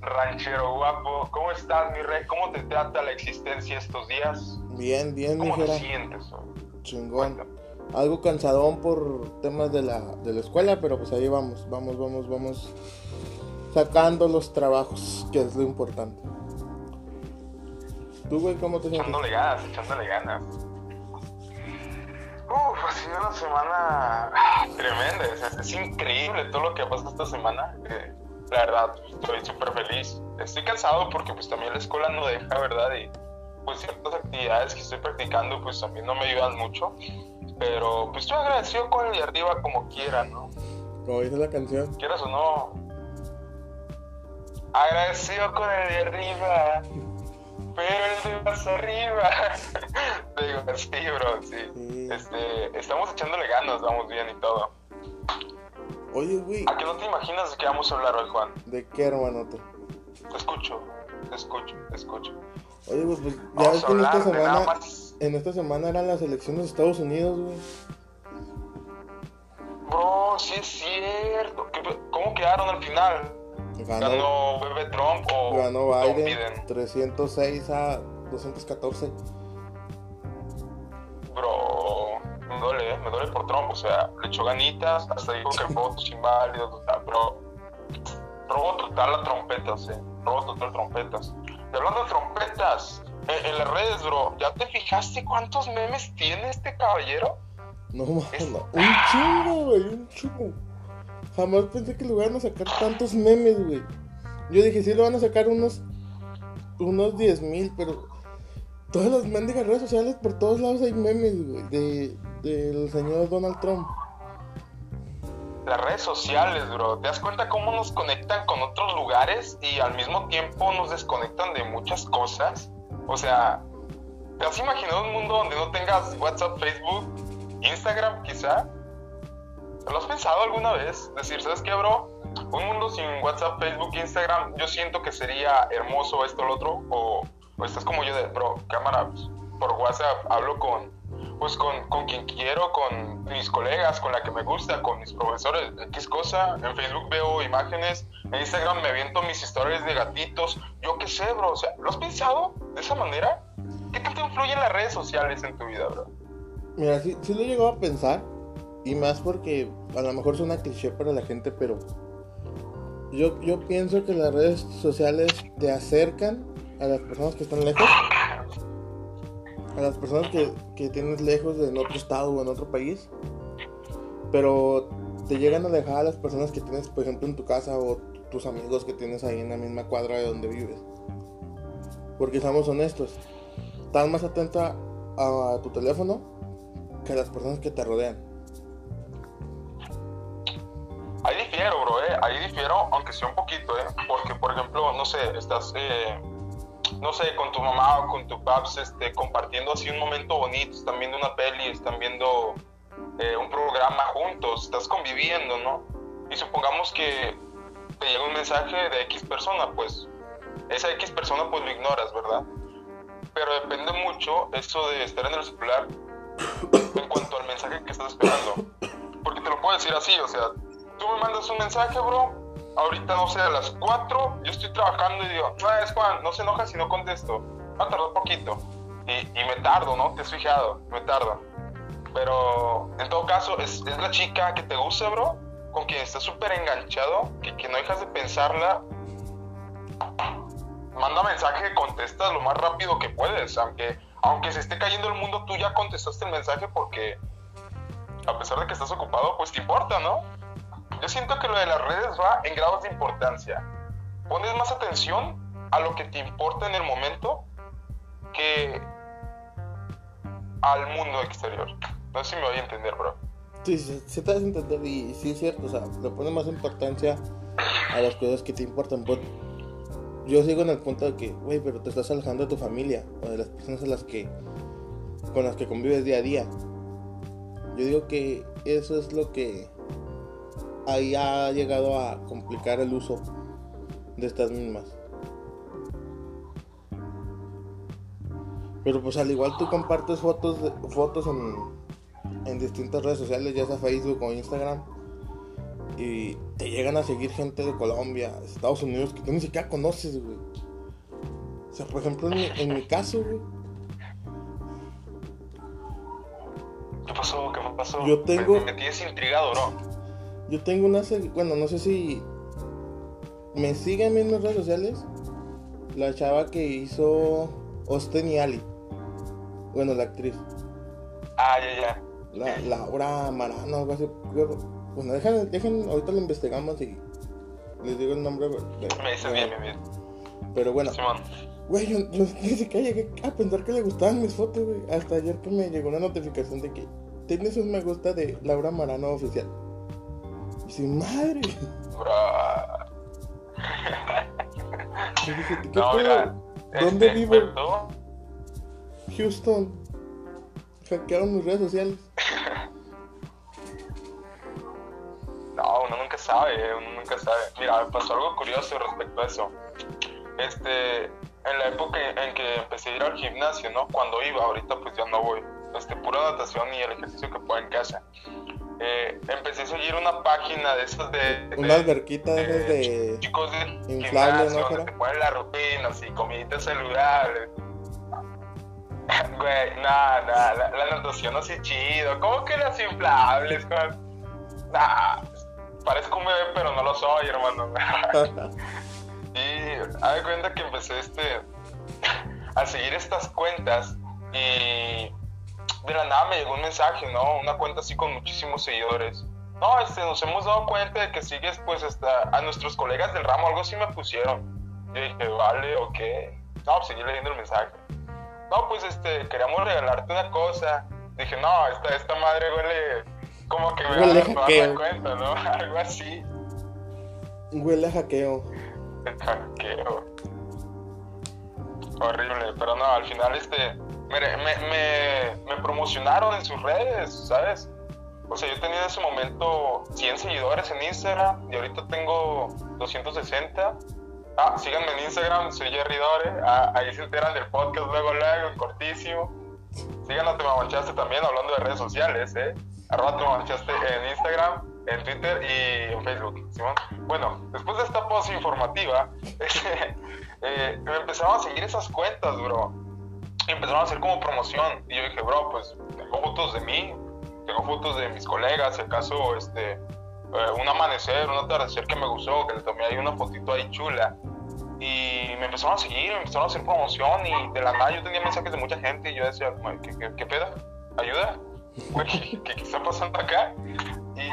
ranchero guapo. ¿Cómo estás, mi rey? ¿Cómo te trata la existencia estos días? Bien, bien, ¿Cómo te sientes? hoy? Chingón. Cuéntame. Algo cansadón por temas de la, de la escuela, pero pues ahí vamos, vamos, vamos, vamos sacando los trabajos, que es lo importante. ¿Tú, güey, cómo te sientes? Echándole ganas, echándole ganas. Uf, ha sido una semana tremenda. o sea, es increíble todo lo que ha pasado esta semana. eh, la verdad, estoy súper feliz. Estoy cansado porque pues también la escuela no deja, ¿verdad? Y pues ciertas actividades que estoy practicando pues también no me ayudan mucho. Pero pues estoy agradecido con el de arriba como quiera, ¿no? Como dice la canción. Quieras o no. Agradecido con el de arriba. Pero el de más arriba. Digo, sí, bro, sí. Sí. Este, estamos echándole ganas, vamos bien y todo. Oye, güey, ¿A que no te imaginas de qué vamos a hablar hoy, Juan? ¿de qué, hermanote? Te escucho, te escucho, te escucho. Oye, güey, pues ya ves que en esta semana, más. en esta semana eran las elecciones de Estados Unidos, güey. Bro, sí es cierto. ¿Qué- ¿Cómo quedaron al final? Ganó, ¿Ganó Bebe Trump o ganó Joe Biden 306 a 214. Bro, me duele, ¿eh? me duele por Trump, o sea, le echó ganitas, hasta dijo que votos inválidos, o sea, bro, robo total la trompeta, sí, robo total trompetas. Y hablando de trompetas, en, en las redes, bro, ¿ya te fijaste cuántos memes tiene este caballero? No mames, no. un chingo, güey, un chingo. Jamás pensé que le iban a sacar tantos memes, güey. Yo dije, sí, le van a sacar unos, unos 10 mil, pero todas las mendigas redes sociales, por todos lados hay memes, güey, de, del señor Donald Trump. Las redes sociales, bro, ¿te das cuenta cómo nos conectan con otros lugares y al mismo tiempo nos desconectan de muchas cosas? O sea, ¿te has imaginado un mundo donde no tengas WhatsApp, Facebook, Instagram quizá? ¿Lo has pensado alguna vez? Decir, ¿sabes qué, bro? Un mundo sin WhatsApp, Facebook, Instagram, yo siento que sería hermoso esto o lo otro. O, o estás como yo de, bro, cámara, por WhatsApp hablo con, pues con, con quien quiero, con mis colegas, con la que me gusta, con mis profesores, X cosa. En Facebook veo imágenes, en Instagram me aviento mis historias de gatitos. Yo qué sé, bro. O sea, ¿lo has pensado de esa manera? ¿Qué tanto influyen las redes sociales en tu vida, bro? Mira, sí, sí lo llegado a pensar. Y más porque a lo mejor suena cliché para la gente, pero yo, yo pienso que las redes sociales te acercan a las personas que están lejos. A las personas que, que tienes lejos en otro estado o en otro país. Pero te llegan a alejar a las personas que tienes, por ejemplo, en tu casa o tus amigos que tienes ahí en la misma cuadra de donde vives. Porque seamos honestos, estás más atento a, a tu teléfono que a las personas que te rodean. Ahí difiero, bro, ¿eh? Ahí difiero, aunque sea un poquito, ¿eh? Porque, por ejemplo, no sé, estás, eh, no sé, con tu mamá o con tu paps, este, compartiendo así un momento bonito, están viendo una peli, están viendo eh, un programa juntos, estás conviviendo, ¿no? Y supongamos que te llega un mensaje de X persona, pues, esa X persona, pues lo ignoras, ¿verdad? Pero depende mucho eso de estar en el celular en cuanto al mensaje que estás esperando. Porque te lo puedo decir así, o sea, tú me mandas un mensaje, bro, ahorita no sé, a las 4, yo estoy trabajando y digo, no, es Juan, no se enoja si no contesto, va a tardar poquito. Y, y me tardo, ¿no? Te has fijado, me tardo. Pero en todo caso, es, es la chica que te gusta, bro, con quien estás súper enganchado, que, que no dejas de pensarla. Manda mensaje, contestas lo más rápido que puedes, aunque, aunque se esté cayendo el mundo, tú ya contestaste el mensaje porque a pesar de que estás ocupado, pues te importa, ¿no? Yo siento que lo de las redes va en grados de importancia. Pones más atención a lo que te importa en el momento que al mundo exterior. No sé si me voy a entender, bro. Sí, sí, sí te a entender y sí es cierto, o sea, le pone más importancia a las cosas que te importan. Pues, yo sigo en el punto de que, güey, pero te estás alejando de tu familia o de las personas a las que, con las que convives día a día. Yo digo que eso es lo que ahí ha llegado a complicar el uso de estas mismas. Pero pues al igual tú compartes fotos, de- fotos en, en distintas redes sociales, ya sea Facebook o Instagram. Y te llegan a seguir gente de Colombia, Estados Unidos, que tú ni siquiera conoces, güey. O sea, por ejemplo, en mi, en mi caso, güey. ¿Qué pasó? ¿Qué pasó? Yo tengo- Me, me tienes intrigado, ¿no? Yo tengo una... Bueno, no sé si... Me siguen en mis redes sociales. La chava que hizo Austin y Ali. Bueno, la actriz. Ah, ya, ya. La, Laura Marano, algo así. Bueno, dejen, dejen, ahorita lo investigamos y les digo el nombre. de- Me dices de- bien, bien, bien. Pero bueno, Simón. güey, yo no, ni siquiera llegué a pensar que le gustaban mis fotos, güey. Hasta ayer que me llegó una notificación de que tienes un me gusta de Laura Marano oficial. Y sin madre. Bro. Y dije, ¿qué No, mira. ¿Dónde este, vivo? perdón. Houston. Hackearon mis redes sociales. No, uno nunca sabe, eh, uno nunca sabe. Mira, me pasó algo curioso respecto a eso. Este, en la época en que empecé a ir al gimnasio, ¿no? Cuando iba, ahorita pues ya no voy. Este, pura natación y el ejercicio que puedo en casa. Eh, empecé a seguir una página de esas de... de- Una alberquita de chicos de inflable, gimnasio, ¿no, donde te ponen las rutinas y comiditas saludables. Güey, nada, nada, la, la natación así chido. ¿Cómo que las inflables? con- Nah, parezco un bebé, pero no lo soy, hermano. y haz de cuenta que empecé este a seguir estas cuentas y de la nada me llegó un mensaje, ¿no? Una cuenta así con muchísimos seguidores. No, este, nos hemos dado cuenta de que sigues pues hasta a nuestros colegas del ramo, algo así me pusieron. Y dije, vale, ok. No, pues seguí leyendo el mensaje. No, pues este, queríamos regalarte una cosa. Dije, no, esta, esta madre huele como que me Huele a- hackeo. dar cuenta, ¿no? Algo así. Huele a hackeo. El hackeo. Horrible, pero no, al final este me, me, me, promocionaron en sus redes, ¿sabes? O sea, yo tenía en ese momento 100 seguidores en Instagram y ahorita tengo 260. Ah, síganme en Instagram, soy Jerry Dore. Ah, ahí se enteran del podcast luego, luego, cortísimo. Sigan a Te Mamanchaste también hablando de redes sociales, ¿eh? Arroba Te Mamanchaste en Instagram, en Twitter y en Facebook, ¿Simón? Bueno, después de esta post informativa, eh, me empezaron a seguir esas cuentas, bro. Empezaron a hacer como promoción. Y yo dije, bro, pues tengo fotos de mí, tengo fotos de mis colegas, si acaso, este, eh, un amanecer, un atardecer que me gustó, que le tomé ahí una fotito ahí chula. Y me empezaron a seguir, me empezaron a hacer promoción y de la nada yo tenía mensajes de mucha gente y yo decía, "Güey, ¿qué, qué, qué pedo? ¿Ayuda? ¿qué, está pasando acá? Y,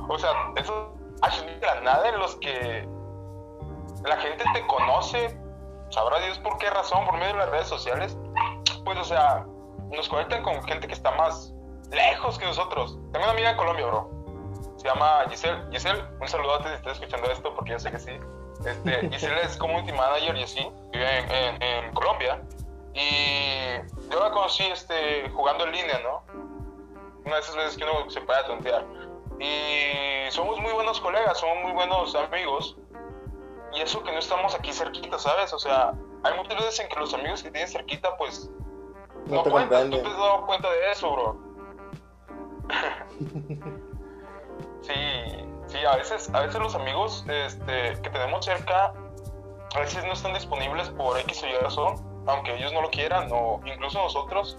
o sea, esos de la nada en los que la gente te conoce, sabrá Dios por qué razón, por medio de las redes sociales, pues, o sea, nos conectan con gente que está más lejos que nosotros. Tengo una amiga de Colombia, bro. Se llama Giselle. Giselle, un saludote si estás escuchando esto, porque yo sé que sí. Este, Giselle es community manager y así, vive en, en- en Colombia. Y yo la conocí este, jugando en línea, ¿no? Una de esas veces que uno se puede tontear. Y somos muy buenos colegas, somos muy buenos amigos. Y eso que no estamos aquí cerquita, ¿sabes? O sea, hay muchas veces en que los amigos que tienes cerquita, pues, No no, te cuentan. Tú te has dado cuenta de eso, bro. sí, sí, a veces, a veces los amigos este, que tenemos cerca, a veces no están disponibles por X o Y razón, aunque ellos no lo quieran, o incluso nosotros.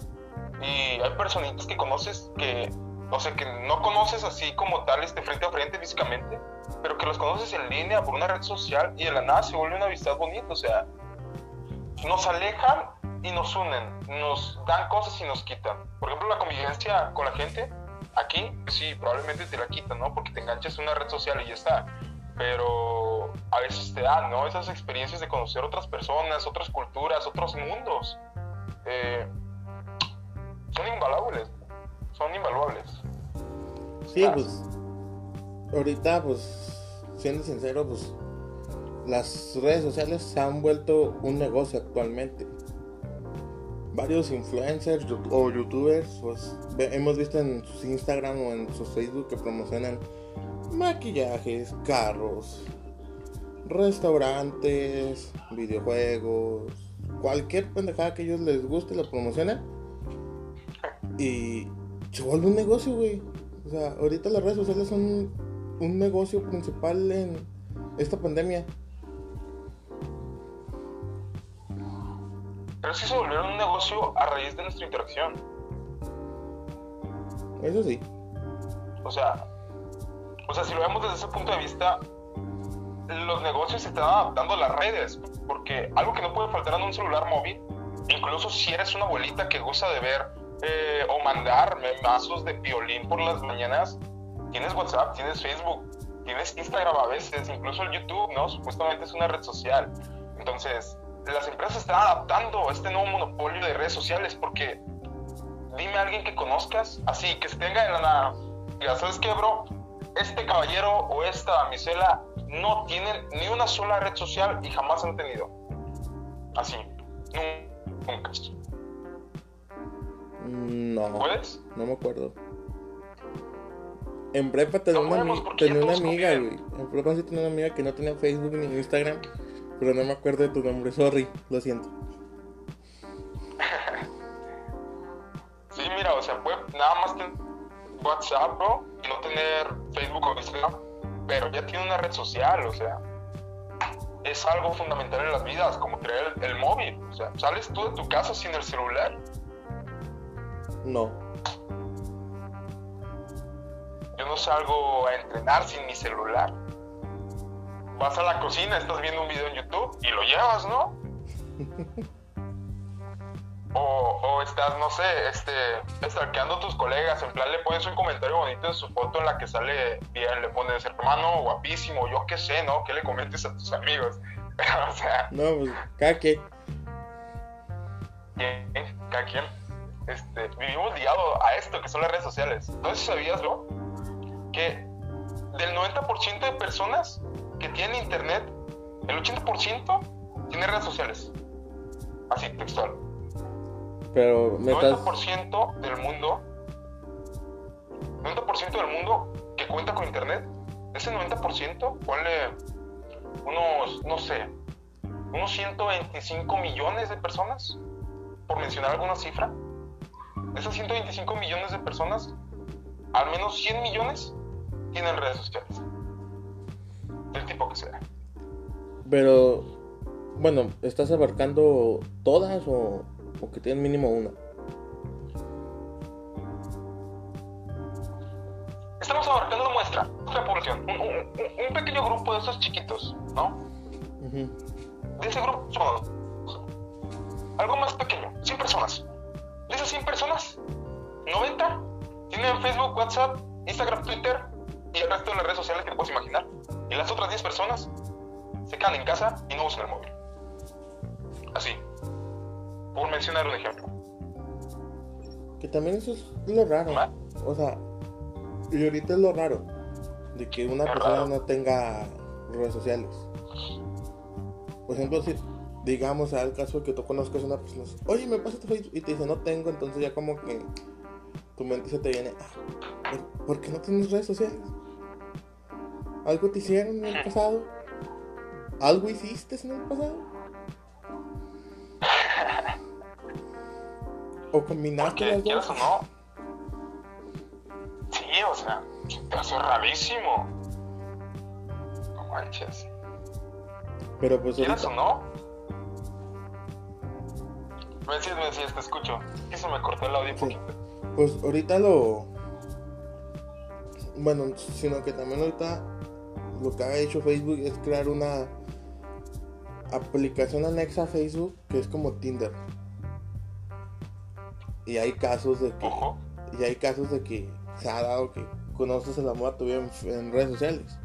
Y hay personitas que conoces que, o sea, que no conoces así como tal, este, frente a frente físicamente, pero que los conoces en línea por una red social y de la nada se vuelve una amistad bonita, o sea, nos alejan y nos unen, nos dan cosas y nos quitan. Por ejemplo, la convivencia con la gente, aquí sí, probablemente te la quitan, ¿no? Porque te enganchas en una red social y ya está. Pero a veces te dan, ¿no? Esas experiencias de conocer otras personas, otras culturas, otros mundos. eh, son invaluables, son invaluables. Sí, pues. Ahorita, pues. Siendo sincero, pues. Las redes sociales se han vuelto un negocio actualmente. Varios influencers o youtubers, pues hemos visto en sus Instagram o en sus Facebook que promocionan maquillajes, carros, restaurantes, videojuegos, cualquier pendejada que ellos les guste la promocionan. Y se vuelve un negocio, güey. O sea, ahorita las redes sociales son un negocio principal en esta pandemia. Pero sí se volvieron un negocio a raíz de nuestra interacción. Eso sí. O sea, o sea, si lo vemos desde ese punto de vista, los negocios se están adaptando a las redes, porque algo que no puede faltar en un celular móvil, incluso si eres una abuelita que gusta de ver eh, o mandar mazos de violín por las mañanas, tienes WhatsApp, tienes Facebook, tienes Instagram a veces, incluso el YouTube, ¿no? Supuestamente es una red social. Entonces, las empresas están adaptando a este nuevo monopolio de redes sociales porque dime a alguien que conozcas, así, que se tenga en la nada. Ya sabes qué, bro, este caballero o esta damisela no tienen ni una sola red social y jamás han tenido. Así, nunca. No. ¿Puedes? No me acuerdo. En prepa tenía una, tenía una amiga, güey. En prepa sí tenía una amiga que no tenía Facebook ni Instagram. Pero no me acuerdo de tu nombre, sorry, lo siento. sí, mira, o sea, puede nada más tener WhatsApp, bro, y no tener Facebook o Instagram, pero ya tiene una red social, o sea, es algo fundamental en las vidas, como tener el, el móvil. O sea, ¿sales tú de tu casa sin el celular? No. Yo no salgo a entrenar sin mi celular. Vas a la cocina, estás viendo un video en YouTube y lo llevas, ¿no? o, o estás, no sé, este, stalkeando a tus colegas, en plan le pones un comentario bonito en su foto en la que sale bien, le pones hermano, guapísimo, yo qué sé, ¿no? ¿Qué le comentes a tus amigos? o sea... No, pues, cada quien. Cada quien. Este, vivimos ligados a esto que son las redes sociales. No sé si sabías, ¿no? Que del 90% de personas que tienen internet, el 80% tiene redes sociales. Así, textual. Pero me estás... 90% del mundo, 90% del mundo que cuenta con internet, ese 90%, ponle unos, no sé, unos 125 millones de personas, por mencionar alguna cifra. De esos 125 millones de personas, al menos 100 millones tienen redes sociales. Del tipo que sea. Pero, bueno, ¿estás abarcando todas o, o que tienen mínimo una? Estamos abarcando una muestra, nuestra población, un, un- un pequeño grupo de esos chiquitos, ¿no? De ese grupo somos algo más pequeño, 100 personas. 90 tienen Facebook, WhatsApp, Instagram, Twitter y el resto de las redes sociales que te puedes imaginar. Y las otras 10 personas se quedan en casa y no usan el móvil. Así. Por mencionar un ejemplo. Que también eso es lo raro. ¿Va? O sea, y ahorita es lo raro. De que una Es persona raro. no tenga redes sociales. Por ejemplo, si digamos al caso que tú conozcas a una persona, oye, me pasa tu Facebook y te dice no tengo, entonces ya como que tu mente se te viene, ah, ¿por, qué no tienes redes sociales? ¿Algo te hicieron en el pasado? ¿Algo hiciste en el pasado? ¿O combinaste Porque las dos? o no. Sí, o sea, hace rarísimo. No manches. Pero pues ¿Quieras ahorita, o no? Me decías, me decías, te escucho. Que se me cortó el audio un Sí. poquito. Pues ahorita lo. Bueno, sino que también ahorita lo que ha hecho Facebook es crear una aplicación anexa a Facebook que es como Tinder. Y hay casos de que. Y hay casos de que se ha dado que conoces el amor a tu vida en, en redes sociales.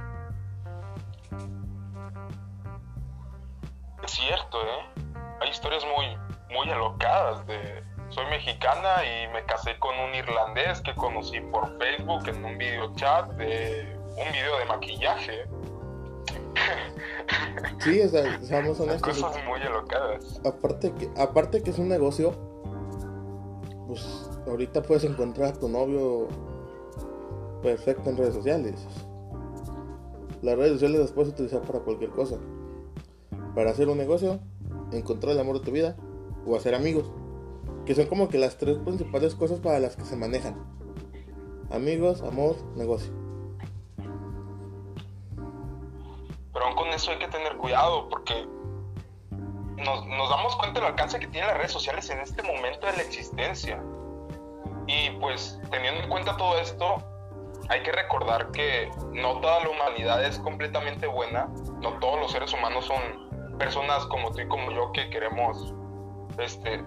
Mexicana y me casé con un irlandés que conocí por Facebook en un video chat de un video de maquillaje. Sí, o sea, seamos honestos. Cosas muy alocadas. Aparte que, aparte que es un negocio, pues ahorita puedes encontrar a tu novio perfecto en redes sociales. Las redes sociales las puedes utilizar para cualquier cosa. Para hacer un negocio, encontrar el amor de tu vida o hacer amigos. Que son como que las tres principales cosas para las que se manejan. Amigos, amor, negocio. eso hay que tener cuidado porque nos, nos damos cuenta del alcance que tienen las redes sociales en este momento de la existencia. Y pues teniendo en cuenta todo esto, hay que recordar que no toda la humanidad es completamente buena, no todos los seres humanos son personas como tú y como yo que queremos, este,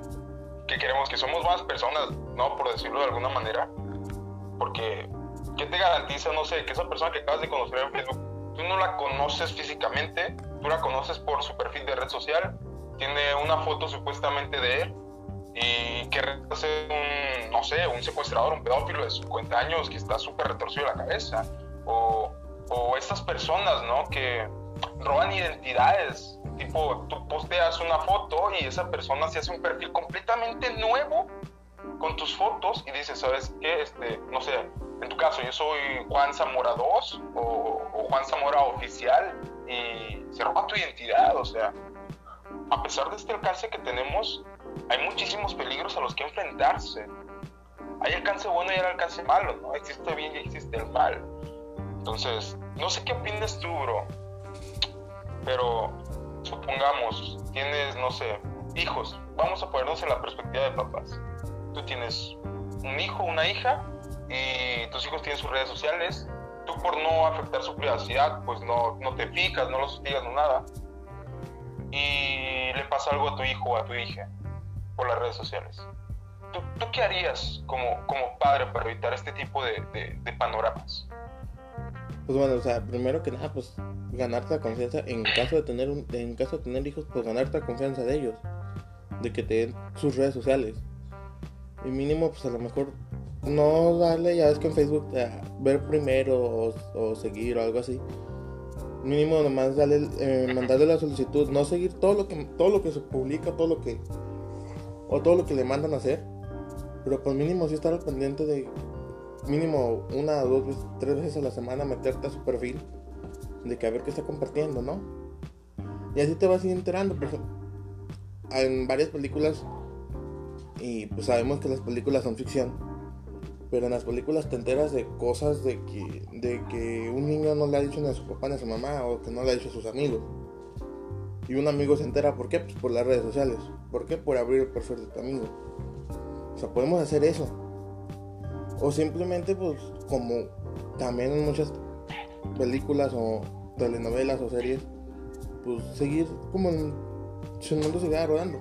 que queremos que somos buenas personas, ¿no? Por decirlo de alguna manera. Porque, ¿qué te garantiza, no sé, que esa persona que acabas de conocer en Facebook, tú no la conoces físicamente, tú la conoces por su perfil de red social, tiene una foto supuestamente de él y que ser un, no sé, un secuestrador, un pedófilo de 50 años que está súper retorcido la cabeza, o, o, estas personas, ¿no? Que roban identidades, tipo, tú posteas una foto y esa persona se hace un perfil completamente nuevo con tus fotos y dices, ¿sabes qué? Este, no sé, en tu caso, yo soy Juan Zamora 2 o, Juan Zamora oficial y se roba tu identidad, o sea, a pesar de este alcance que tenemos, hay muchísimos peligros a los que enfrentarse. Hay alcance bueno y hay alcance malo, ¿no? Existe bien y existe el mal. Entonces, no sé qué opinas tú, bro. Pero supongamos, tienes, no sé, hijos. Vamos a ponernos en la perspectiva de papás. Tú tienes un hijo, una hija, y tus hijos tienen sus redes sociales. Tú por no afectar su privacidad, pues no, no te fijas, no los hostigas, no nada. Y le pasa algo a tu hijo o a tu hija por las redes sociales. ¿Tú, qué harías como, como, padre para evitar este tipo de, de, panoramas? Pues bueno, o sea, primero que nada, pues ganarte la confianza en caso de tener un, en caso de tener hijos, pues ganarte la confianza de ellos, de que te den sus redes sociales. Y mínimo, pues a lo mejor no darle, ya ves que en Facebook ver primero o, seguir o algo así. Mínimo nomás darle, eh, mandarle la solicitud, no seguir todo lo que todo lo que se publica, todo lo que o todo lo que le mandan a hacer. Pero pues mínimo si estar al pendiente de mínimo una, dos, tres veces a la semana meterte a su perfil de que a ver qué está compartiendo, ¿no? Y así te vas a ir enterando. En varias películas, y pues sabemos que las películas son ficción, pero en las películas te enteras de cosas de que, de que un niño no le ha dicho ni a su papá ni a su mamá o que no le ha dicho a sus amigos. Y un amigo se entera, ¿por qué? Pues por las redes sociales. ¿Por qué? Por abrir el perfil de tu amigo. O sea, podemos hacer eso. O simplemente, pues, como también en muchas películas o telenovelas o series, pues seguir como en su mundo se queda rodando.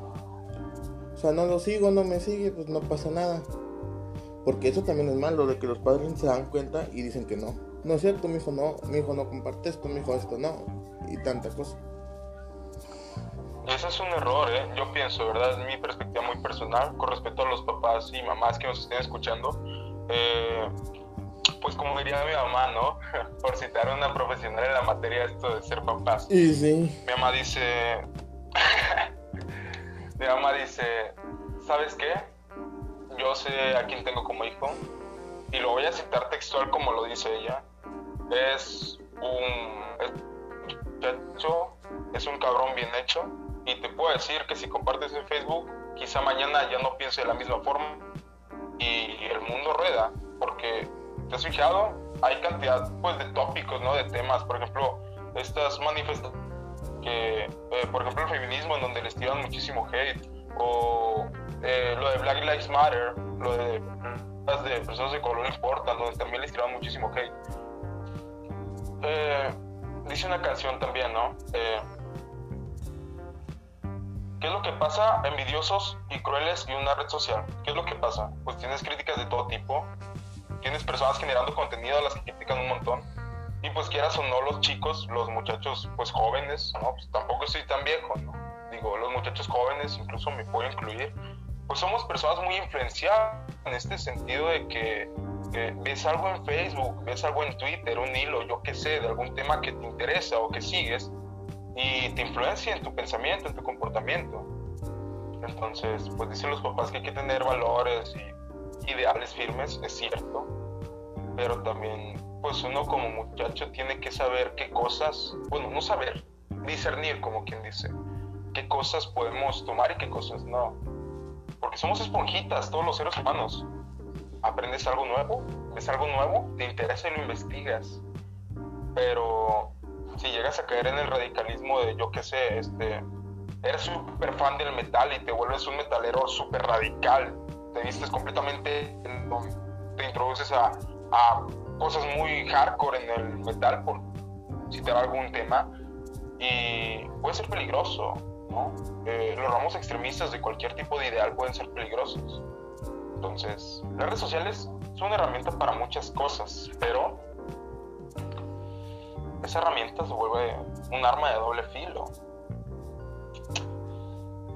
O sea, no lo sigo, no me sigue, pues no pasa nada. Porque eso también es malo, de que los padres se dan cuenta y dicen que no. No es cierto, mi hijo no, mi hijo no comparte esto, mi hijo esto no. Y tanta cosa. Ese es un error, ¿eh? yo pienso, ¿verdad? Es mi perspectiva muy personal con respecto a los papás y mamás que nos estén escuchando. Eh, pues como diría mi mamá, ¿no? Por citar a una profesional en la materia esto de ser papás. Y sí. Mi mamá dice... mi mamá dice, ¿sabes qué? Yo sé a quién tengo como hijo y lo voy a citar textual como lo dice ella. Es un... hecho, es un cabrón bien hecho y te puedo decir que si compartes en Facebook, quizá mañana ya no piense de la misma forma y el mundo rueda, porque te has fijado, hay cantidad pues de tópicos, ¿no? De temas, por ejemplo, estas manifestaciones eh, por ejemplo, el feminismo en donde les tiran muchísimo hate, o eh, lo de Black Lives Matter, lo de las de personas de color importan, donde también les tiran muchísimo hate. Eh, dice una canción también, ¿no? ¿Qué es lo que pasa? Envidiosos y crueles y una red social. ¿Qué es lo que pasa? Pues tienes críticas de todo tipo, tienes personas generando contenido a las que critican un montón. Y pues quieras o no, los chicos, los muchachos pues jóvenes, ¿no? Pues tampoco soy tan viejo, ¿no? Digo, los muchachos jóvenes, incluso me puedo incluir, pues somos personas muy influenciadas en este sentido de que ves algo en Facebook, ves algo en Twitter, un hilo, yo qué sé, de algún tema que te interesa o que sigues, y te influencia en tu pensamiento, en tu comportamiento. Entonces, pues dicen los papás que hay que tener valores y ideales firmes, es cierto, pero también, pues uno como muchacho tiene que saber qué cosas, bueno, no saber, discernir como quien dice, qué cosas podemos tomar y qué cosas no. Porque somos esponjitas, todos los seres humanos. Aprendes algo nuevo, ves algo nuevo, te interesa y lo investigas. Pero si llegas a caer en el radicalismo de, yo qué sé, este, eres súper fan del metal y te vuelves un metalero súper radical, te vistes completamente, te introduces a, a cosas muy hardcore en el metal, por citar algún tema, y puede ser peligroso, ¿no? Eh, los ramos extremistas de cualquier tipo de ideal pueden ser peligrosos. Entonces, las redes sociales son una herramienta para muchas cosas, pero esa herramienta se vuelve un arma de doble filo.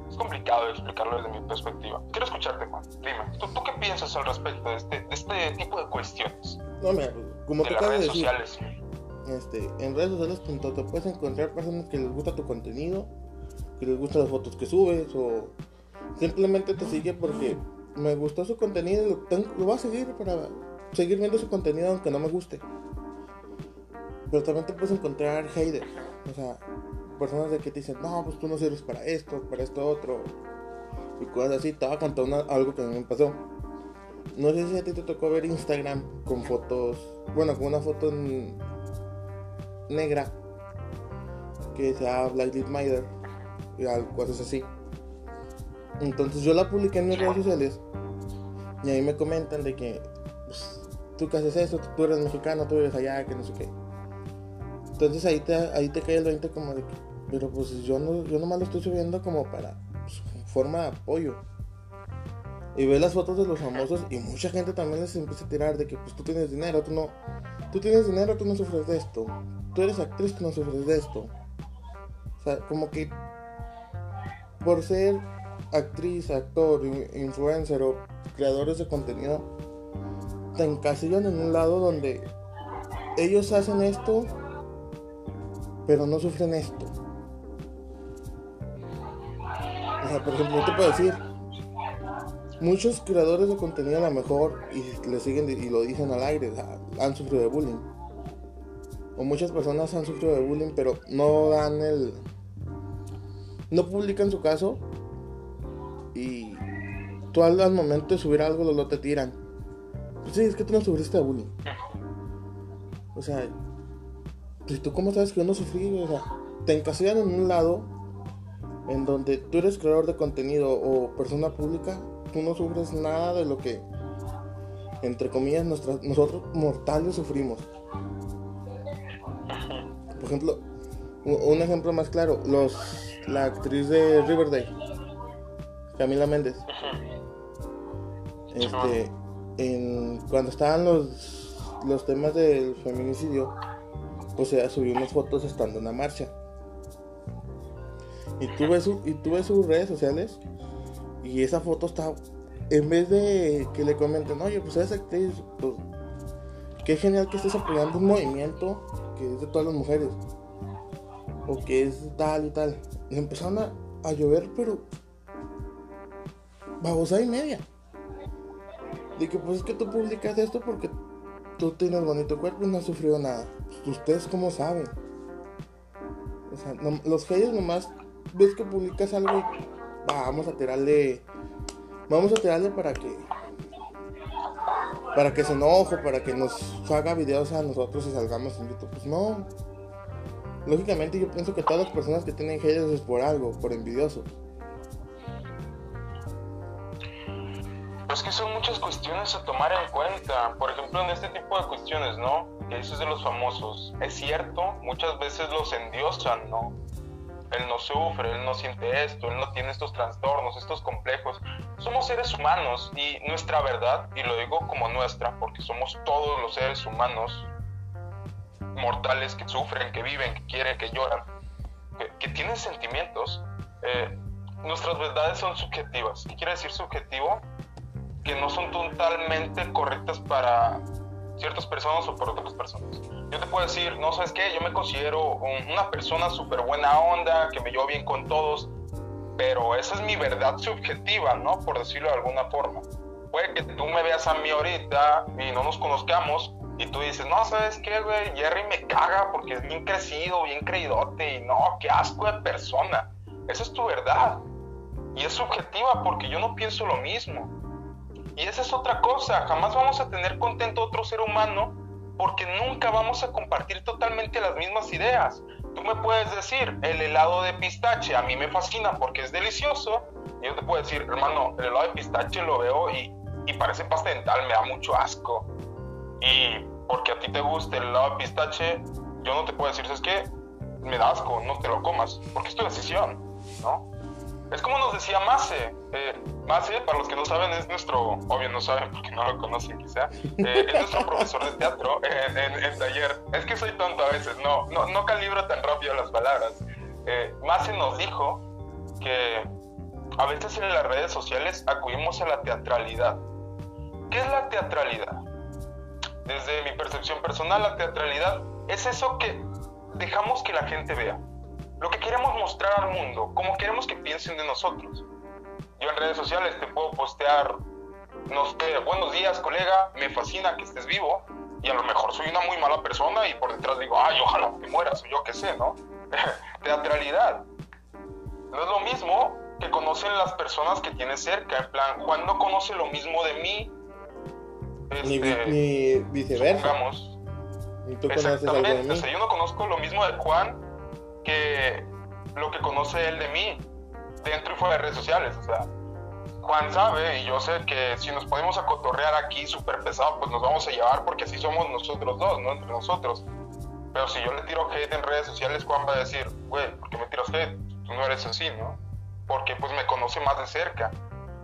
Es complicado explicarlo desde mi perspectiva. Quiero escucharte, Juan. Dime, ¿tú, qué piensas al respecto de este, de este tipo de cuestiones? No, mira, como de te las acabo de redes decir, sociales. este, en redes sociales tanto te puedes encontrar personas que les gusta tu contenido, que les gustan las fotos que subes o simplemente te sigue porque me gustó su contenido y lo, tengo- lo voy a seguir para seguir viendo su contenido aunque no me guste. Pero también te puedes encontrar haters, o sea, personas de que te dicen, no, pues tú no sirves para esto, para esto otro, y cosas así. Te voy a contar una- algo que me pasó. No sé si a ti te tocó ver Instagram con fotos, bueno, con una foto negra que sea Black Lives Matter y algo, cosas así. Entonces yo la publiqué en mis redes sociales y ahí me comentan de que pues, tú que haces eso, tú eres mexicano, tú eres allá, que no sé qué. Entonces ahí te, ahí te cae el 20 como de que, pero pues yo no, yo nomás lo estoy subiendo como para pues, forma de apoyo. Y ves las fotos de los famosos y mucha gente también les empieza a tirar de que pues tú tienes dinero, tú no, tú tienes dinero, tú no sufres de esto. Tú eres actriz, tú no sufres de esto. O sea, como que por ser actriz, actor, in- influencer o creadores de contenido, te encasillan en un lado donde ellos hacen esto, pero no sufren esto. O sea, por ejemplo, te puedo decir, muchos creadores de contenido a lo mejor, y le siguen y lo dicen al aire, han sufrido de bullying. O muchas personas han sufrido de bullying, pero no dan el... No publican su caso y tú al, al momento de subir algo lo, lo te tiran. Pues sí, es que tú no sufriste de bullying. O sea, pues tú cómo sabes que yo no sufrí, güey? o sea, te encasillan en un lado en donde tú eres creador de contenido o persona pública, tú no sufres nada de lo que, entre comillas, nuestras- nosotros mortales sufrimos. Por ejemplo, un ejemplo más claro, los, la actriz de Riverdale, Camila Méndez, este, en, cuando estaban los, los temas del feminicidio, pues ella subió unas fotos estando en la marcha. Y tú ves, su- y tú ves sus redes sociales y esa foto está, en vez de que le comenten, oye, pues eres actriz, pues qué genial que estés apoyando un movimiento que es de todas las mujeres. O que es tal y tal. Le empezaron a, a llover, pero babosa y media. De que pues es que tú publicas esto porque tú tienes bonito cuerpo y no has sufrido nada. ¿Ustedes cómo saben? O sea, los haters nomás ves que publicas algo y "Va, vamos a tirarle. Vamos a tirarle para que. Para que se enoje, para que nos haga videos a nosotros y salgamos en YouTube. Pues no. Lógicamente yo pienso que todas las personas que tienen haters es por algo, por envidiosos. Pues que son muchas cuestiones a tomar en cuenta. Por ejemplo, en este tipo de cuestiones, ¿no? Que dices de los famosos. Es cierto, muchas veces los endiosan, ¿no? Él no sufre, él no siente esto, él no tiene estos trastornos, estos complejos. Somos seres humanos y nuestra verdad, y lo digo como nuestra, porque somos todos los seres humanos mortales que sufren, que viven, que quieren, que lloran, que, que tienen sentimientos. eh, nuestras verdades son subjetivas. ¿Qué quiere decir subjetivo? Que no son totalmente correctas para ciertas personas o para otras personas. Yo te puedo decir, no sabes qué, yo me considero un- una persona súper buena onda, que me llevo bien con todos, pero esa es mi verdad subjetiva, ¿no? Por decirlo de alguna forma. Puede que tú me veas a mí ahorita y no nos conozcamos y tú dices, no, ¿sabes qué, güey? Jerry me caga porque es bien crecido, bien creídote y no, qué asco de persona. Esa es tu verdad. Y es subjetiva porque yo no pienso lo mismo. Y esa es otra cosa, jamás vamos a tener contento a otro ser humano porque nunca vamos a compartir totalmente las mismas ideas. Tú me puedes decir, el helado de pistache a mí me fascina porque es delicioso. Y yo te puedo decir, hermano, el helado de pistache lo veo y, y parece pasta dental, me da mucho asco. Y porque a ti te gusta el helado de pistache, yo no te puedo decir, es que me da asco, no te lo comas, porque es tu decisión, ¿no? Es como nos decía Mase. Eh, Mase, para los que no saben, es nuestro, obvio no saben porque no lo conocen quizá, eh, es nuestro profesor de teatro en, en, taller. Es que soy tonto a veces, no, no, no calibro tan rápido las palabras. Eh, Mase nos dijo que a veces en las redes sociales acudimos a la teatralidad. ¿Qué es la teatralidad? Desde mi percepción personal, la teatralidad es eso que dejamos que la gente vea lo que queremos mostrar al mundo, como queremos que piensen de nosotros. Yo en redes sociales te puedo postear, no sé, buenos días colega, me fascina que estés vivo, y a lo mejor soy una muy mala persona y por detrás digo, ay, ojalá te mueras, o yo qué sé, ¿no? Teatralidad. No es lo mismo que conocen las personas que tienes cerca, en plan, Juan no conoce lo mismo de mí. ni, este, viceversa. Ni tú Exactamente, o sea, yo no conozco lo mismo de Juan que lo que conoce él de mí dentro y fuera de redes sociales. O sea, Juan sabe y yo sé que si nos podemos acotorrear aquí súper pesado, pues nos vamos a llevar porque así somos nosotros dos, ¿no? Entre nosotros. Pero si yo le tiro hate en redes sociales, Juan va a decir, güey, ¿por qué me tiras hate? Tú no eres así, ¿no? Porque pues me conoce más de cerca.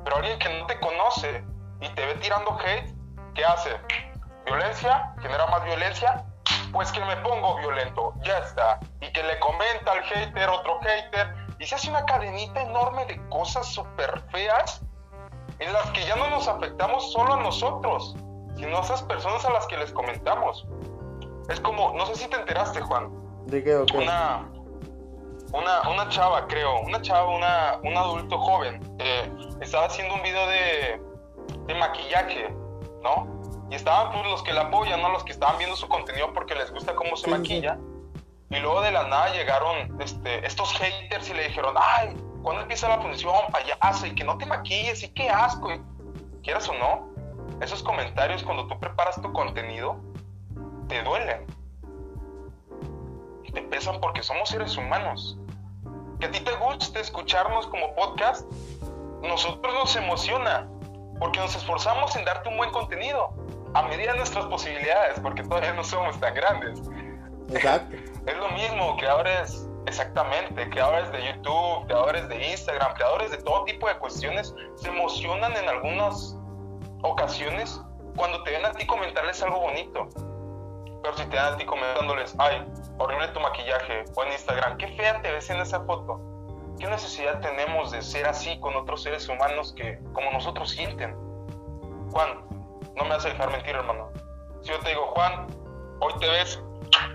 Pero alguien que no te conoce y te ve tirando hate, ¿qué hace? Violencia, genera más violencia, pues que me pongo violento, ya está. Y que le comenta al hater, otro hater, y se hace una cadenita enorme de cosas súper feas en las que ya no nos afectamos solo a nosotros, sino a esas personas a las que les comentamos. Es como, no sé si te enteraste, Juan. ¿De qué? Una, una, una chava, creo, una chava, una, un adulto joven, eh, estaba haciendo un video de, de maquillaje, ¿no? Y estaban pues, los que la apoyan, ¿no? Los que estaban viendo su contenido porque les gusta cómo se maquilla. Y luego de la nada llegaron este, estos haters y le dijeron, ay, ¿cuándo empieza la función, payaso? Y que no te maquilles, y qué asco. quieras o no, esos comentarios cuando tú preparas tu contenido, te duelen. Y te pesan porque somos seres humanos. Que a ti te guste escucharnos como podcast, nosotros nos emociona porque nos esforzamos en darte un buen contenido a medida de nuestras posibilidades, porque todavía no somos tan grandes. Exacto. es lo mismo, creadores, exactamente, creadores de YouTube, creadores de Instagram, creadores de todo tipo de cuestiones, se emocionan en algunas ocasiones cuando te ven a ti comentarles algo bonito. Pero si te ven a ti comentándoles, ay, horrible tu maquillaje, o en Instagram, qué fea te ves en esa foto. ¿Qué necesidad tenemos de ser así con otros seres humanos que como nosotros sienten? Juan, no me vas a dejar mentir, hermano. Si yo te digo, Juan, hoy te ves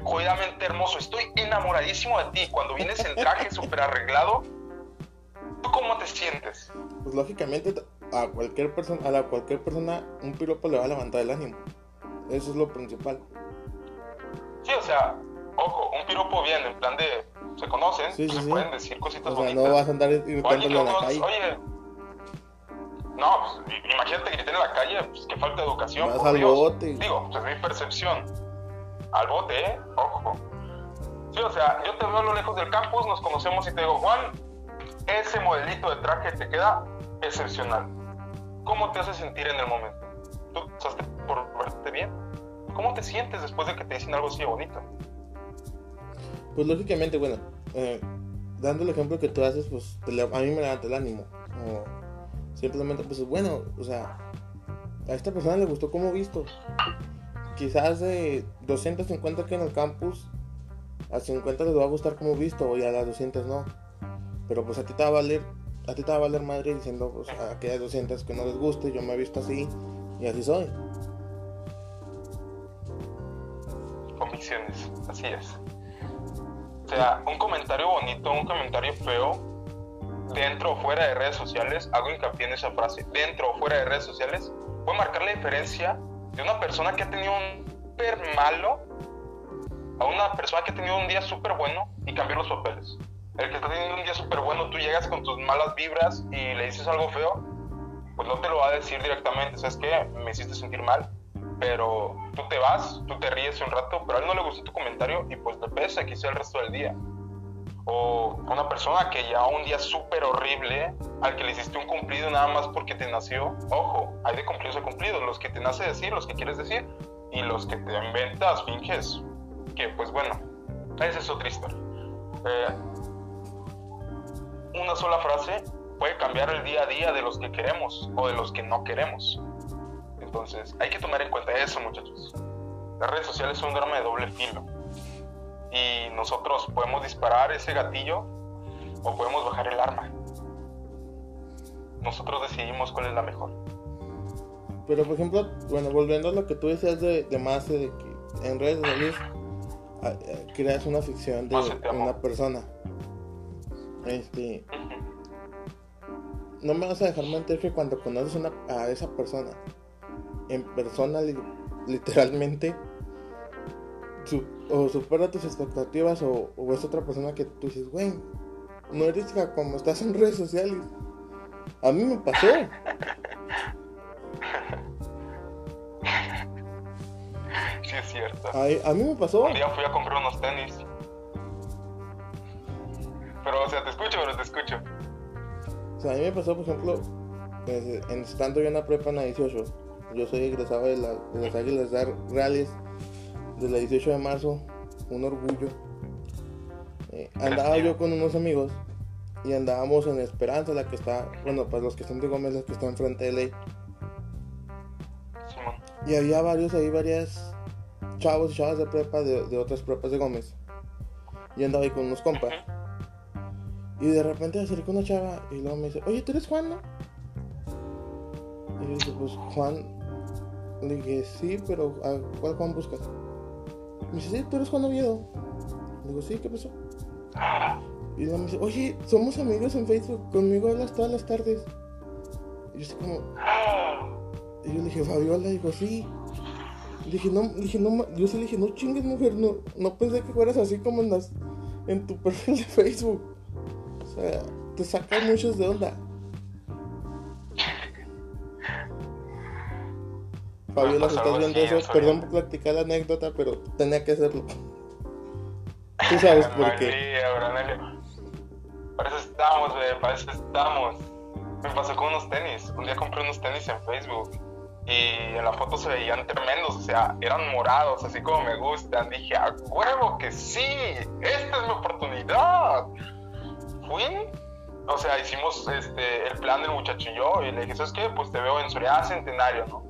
jodidamente hermoso, estoy enamoradísimo de ti. Cuando vienes en traje súper arreglado, ¿tú cómo te sientes? Pues lógicamente a cualquier persona, a cualquier persona un piropo le va a levantar el ánimo. Eso es lo principal. Sí, o sea, ojo, un piropo bien, en plan de se conocen, se pueden decir cositas o sea, No vas a andar irritándolo en la calle. Oye, no, pues, imagínate que te en la calle, pues que falta de educación. Vas al bote. Digo, pues es mi percepción. Al bote, ¿eh? Ojo. Sí, o sea, yo te veo a lo lejos del campus, nos conocemos y te digo, Juan, ese modelito de traje te queda excepcional. ¿Cómo te hace sentir en el momento? ¿Tú pasaste por verte bien? ¿Cómo te sientes después de que te dicen algo así bonito? Pues lógicamente, bueno, eh, dando el ejemplo que tú haces, pues a mí me levanta el ánimo. Simplemente, pues bueno, o sea, a esta persona le gustó como visto. Quizás de 250 que en el campus, a 50 les va a gustar como visto y a las 200 no. Pero pues a ti te va a valer, a ti te va a valer madre diciendo pues a aquellas 200 que no les guste, yo me he visto así y así soy. Convicciones, así es. O sea, un comentario bonito, un comentario feo, dentro o fuera de redes sociales, hago hincapié en esa frase, dentro o fuera de redes sociales, puede marcar la diferencia de una persona que ha tenido un súper malo a una persona que ha tenido un día súper bueno y cambió los papeles. El que está teniendo un día súper bueno, tú llegas con tus malas vibras y le dices algo feo, pues no te lo va a decir directamente, ¿sabes qué? Me hiciste sentir mal. Pero tú te vas, tú te ríes un rato, pero a él no le gustó tu comentario y pues le pesa quizá el resto del día. O una persona que ya un día súper horrible, al que le hiciste un cumplido nada más porque te nació. Ojo, hay de cumplidos a cumplidos, los que te nace decir, los que quieres decir, y los que te inventas, finges. Que pues bueno, esa es otra historia. Eh, una sola frase puede cambiar el día a día de los que queremos o de los que no queremos. Entonces, hay que tomar en cuenta eso, muchachos. Las redes sociales son un arma de doble filo. Y nosotros podemos disparar ese gatillo o podemos bajar el arma. Nosotros decidimos cuál es la mejor. Pero, por ejemplo, bueno, volviendo a lo que tú decías de, de Mase, de que en redes sociales ah, eh, creas una ficción de una persona. Este. No me vas a dejar mentir que cuando conoces una, a esa persona, en persona, literalmente, o supera tus expectativas, o, o, es otra persona que tú dices, güey, no eres como estás en redes sociales. A mí me pasó. Sí, es cierto. A, mí me pasó. Un día fui a comprar unos tenis. Pero, o sea, te escucho, pero te escucho. O sea, a mí me pasó, por ejemplo, en, estando yo en la prepa en la 18. Yo soy egresado de, la, de las Águilas Reales de la 18 de marzo. Un orgullo. Eh, andaba yo con unos amigos y andábamos en Esperanza, la que está, bueno, para los que están de Gómez, la que está enfrente de ley. Y había varios ahí, varias chavos y chavas de prepa de, otras prepas de Gómez. Y andaba ahí con unos compas. Y de repente acercó una chava y luego me dice, oye, ¿tú eres Juan, no? Y yo dije, pues Juan. Le dije, sí, pero ¿a cuál Juan buscas? Me dice, sí, tú eres Juan Oviedo. Le digo, sí, ¿qué pasó? Y luego me dice, oye, somos amigos en Facebook, conmigo hablas todas las tardes. Y yo así como... Y yo le dije, Fabiola, dijo, sí. Le dije, no, dije, no, yo sí le dije, no chingues, mujer, no, no pensé que fueras así como andas en tu perfil de Facebook. O sea, te sacas muchos de onda. Fabiola, si estás viendo eso, perdón por practicar la anécdota, pero tenía que hacerlo. Tú sabes por qué. Para eso estamos, para eso estamos. Me pasó con unos tenis. Un día compré unos tenis en Facebook y en la foto se veían tremendos, o sea, eran morados, así como me gustan. Dije, a huevo que sí, esta es mi oportunidad. Fui, o sea, hicimos este, el plan del muchacho y yo, y le dije, ¿sabes qué? Pues te veo en Soria Centenario, ¿no?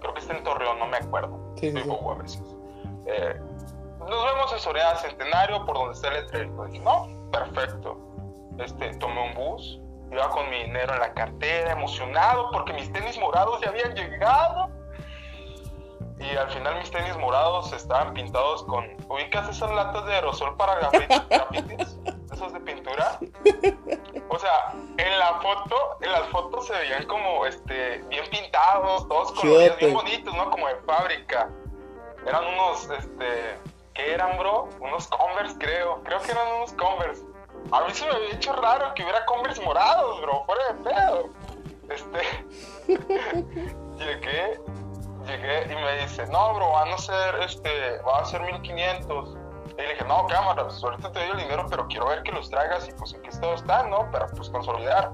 Creo que está en Torreón, no me acuerdo. Sí, sí, a veces. Eh, nos vemos en Soria Centenario, por donde está el letrero. Dije, no, perfecto. Este, tomé un bus, Iba con mi dinero en la cartera, emocionado porque mis tenis morados ya habían llegado. Y al final mis tenis morados estaban pintados con... ¿Ubicas esas latas de aerosol para grafitis? esos de pintura. O sea, en la foto, en las fotos se veían como este bien pintados, todos coloridos, bien bonitos, ¿no? Como de fábrica. Eran unos, este, ¿qué eran, bro? Unos Converse, creo. Creo que eran unos Converse. A mí se me había hecho raro que hubiera Converse morados, bro, fuera de pedo. Este. llegué, llegué y me dice, no, bro, van a ser, este, va a ser 1500. Y le dije, no, cámara, pues ahorita te doy el dinero, pero quiero ver que los traigas y pues en qué estado están, ¿no? Para pues consolidar.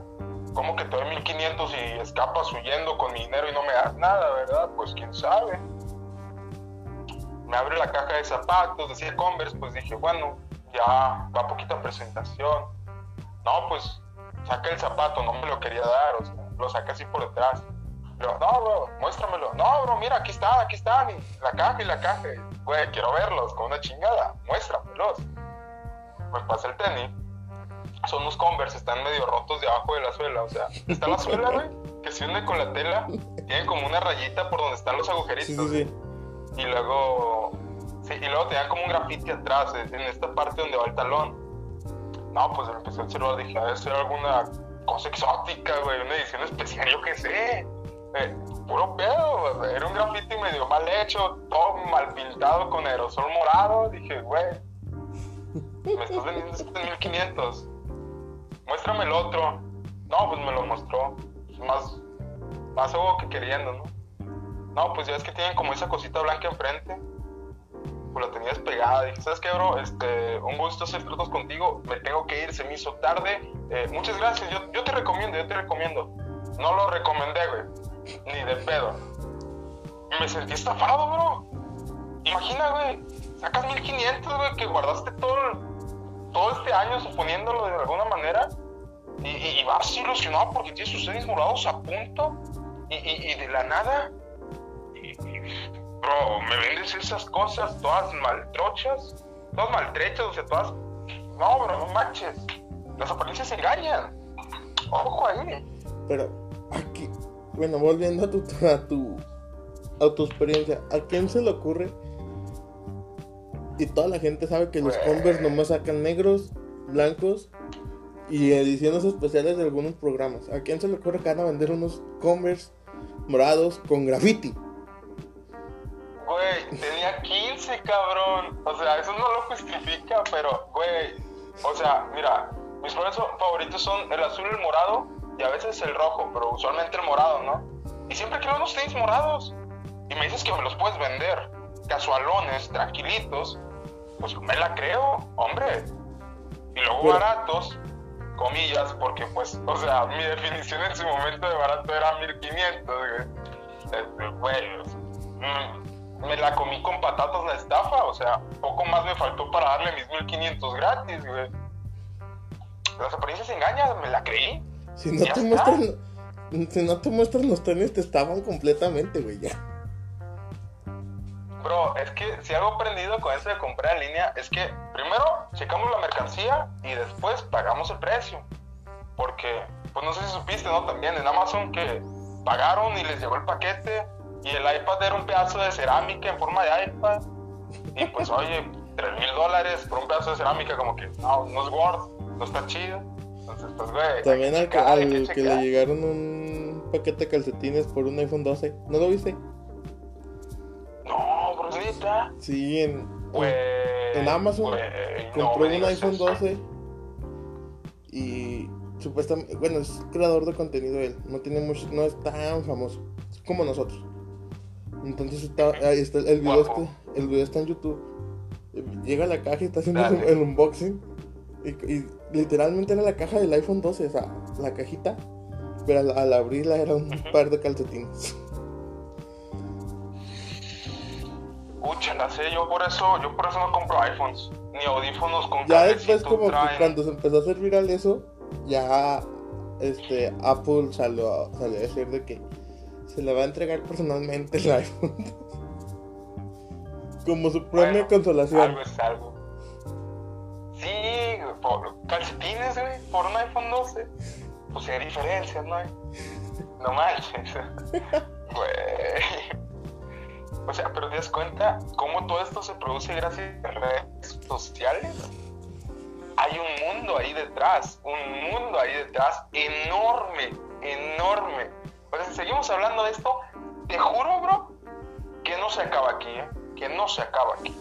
¿Cómo que te doy 1500 y escapas huyendo con mi dinero y no me das nada, verdad? Pues quién sabe. Me abre la caja de zapatos, decía Converse, pues dije, bueno, ya va poquita presentación. No, pues saca el zapato, no me lo quería dar, o sea, lo saca así por detrás. Pero, no, bro, muéstramelo. No, bro, mira, aquí están, aquí están, y la caja y la caja. Güey, quiero verlos con una chingada, muéstramelos. Pues pasa el tenis. Son unos Converse, están medio rotos debajo de la suela, o sea, está la suela, güey, que se hunde con la tela, tiene como una rayita por donde están los agujeritos. Y luego Sí, y luego tenía como un grafiti atrás, en esta parte donde va el talón. No, pues empecé a observar, dije, debe ser alguna cosa exótica, güey, una edición especial, yo qué sé. Eh, puro pedo, era un grafiti medio mal hecho, todo mal pintado con aerosol morado. Dije, güey, me estás vendiendo este 1500. Muéstrame el otro. No, pues me lo mostró. Más, más algo que queriendo, ¿no? no, pues ya ves que tienen como esa cosita blanca enfrente. Pues la tenía despegada. Dije, ¿sabes qué, bro? Este, un gusto hacer fotos contigo. Me tengo que ir, se me hizo tarde. Eh, muchas gracias. Yo, yo te recomiendo, yo te recomiendo. No lo recomendé, güey. Ni de pedo. Me sentí estafado, bro. Imagina, güey. Sacas 1500, güey, que guardaste todo, todo este año, suponiéndolo de alguna manera. Y, vas ilusionado porque tienes sus seis morados a punto. Y, de la nada. bro, me vendes esas cosas todas maltrochas. Todas maltrechas, o sea, todas. No, bro, no manches. Las apariencias engañan. Ojo ahí. Pero aquí, bueno, volviendo a tu, a tu, a tu experiencia, ¿a quién se le ocurre? Y toda la gente sabe que los Converse nomás sacan negros, blancos y ediciones especiales de algunos programas. ¿A quién se le ocurre que van a vender unos Converse morados con graffiti? Güey, tenía 15, cabrón. O sea, eso no lo justifica, pero, güey. O sea, mira, mis colores favoritos son el azul y el morado y a veces el rojo, pero usualmente el morado, ¿no? Y siempre quiero unos tenis morados. Y me dices que me los puedes vender casualones, tranquilitos, pues me la creo, hombre. Y luego baratos, comillas, porque pues, o sea, mi definición en su momento de barato era 1500, güey. Mm, me la comí con patatas la estafa, o sea, poco más me faltó para darle mis 1500 gratis, güey. Las apariencias engañan, me la creí. Si no, te muestran, si no te muestran los tenis, te estaban completamente, güey, ya. Bro, es que si algo aprendido con eso de comprar en línea es que primero checamos la mercancía y después pagamos el precio. Porque, pues no sé si supiste, ¿no? También en Amazon que pagaron y les llegó el paquete y el iPad era un pedazo de cerámica en forma de iPad. Y pues, oye, 3 mil dólares por un pedazo de cerámica, como que no, no es Word, no está chido. Entonces, pues, güey. También al, que, que le llegaron un paquete de calcetines por un iPhone 12, ¿no lo viste? Sí, en, en Amazon compró un iPhone 12 y supuestamente, bueno, es creador de contenido él, no tiene mucho, no es tan famoso como nosotros. Entonces está, ahí está el video, este, el video está en YouTube. Llega a la caja y está haciendo el, unboxing y, literalmente era la caja del iPhone 12, o sea, la cajita, pero al, abrirla era un par de calcetines. la sé, yo por eso, yo por eso no compro iPhones, ni audífonos con Ya después como que cuando se empezó a hacer viral eso, ya este Apple salió, salió a decir de que se le va a entregar personalmente el iPhone. como su premio consolación. Algo es algo. Por calcetines, güey, por un iPhone 12. Pues hay diferencias, ¿no? No manches. Güey. O sea, pero te das cuenta cómo todo esto se produce gracias a redes sociales. Hay un mundo ahí detrás, un mundo ahí detrás enorme, enorme. O sea, si seguimos hablando de esto, te juro, bro, que no se acaba aquí, ¿eh? Que no se acaba aquí.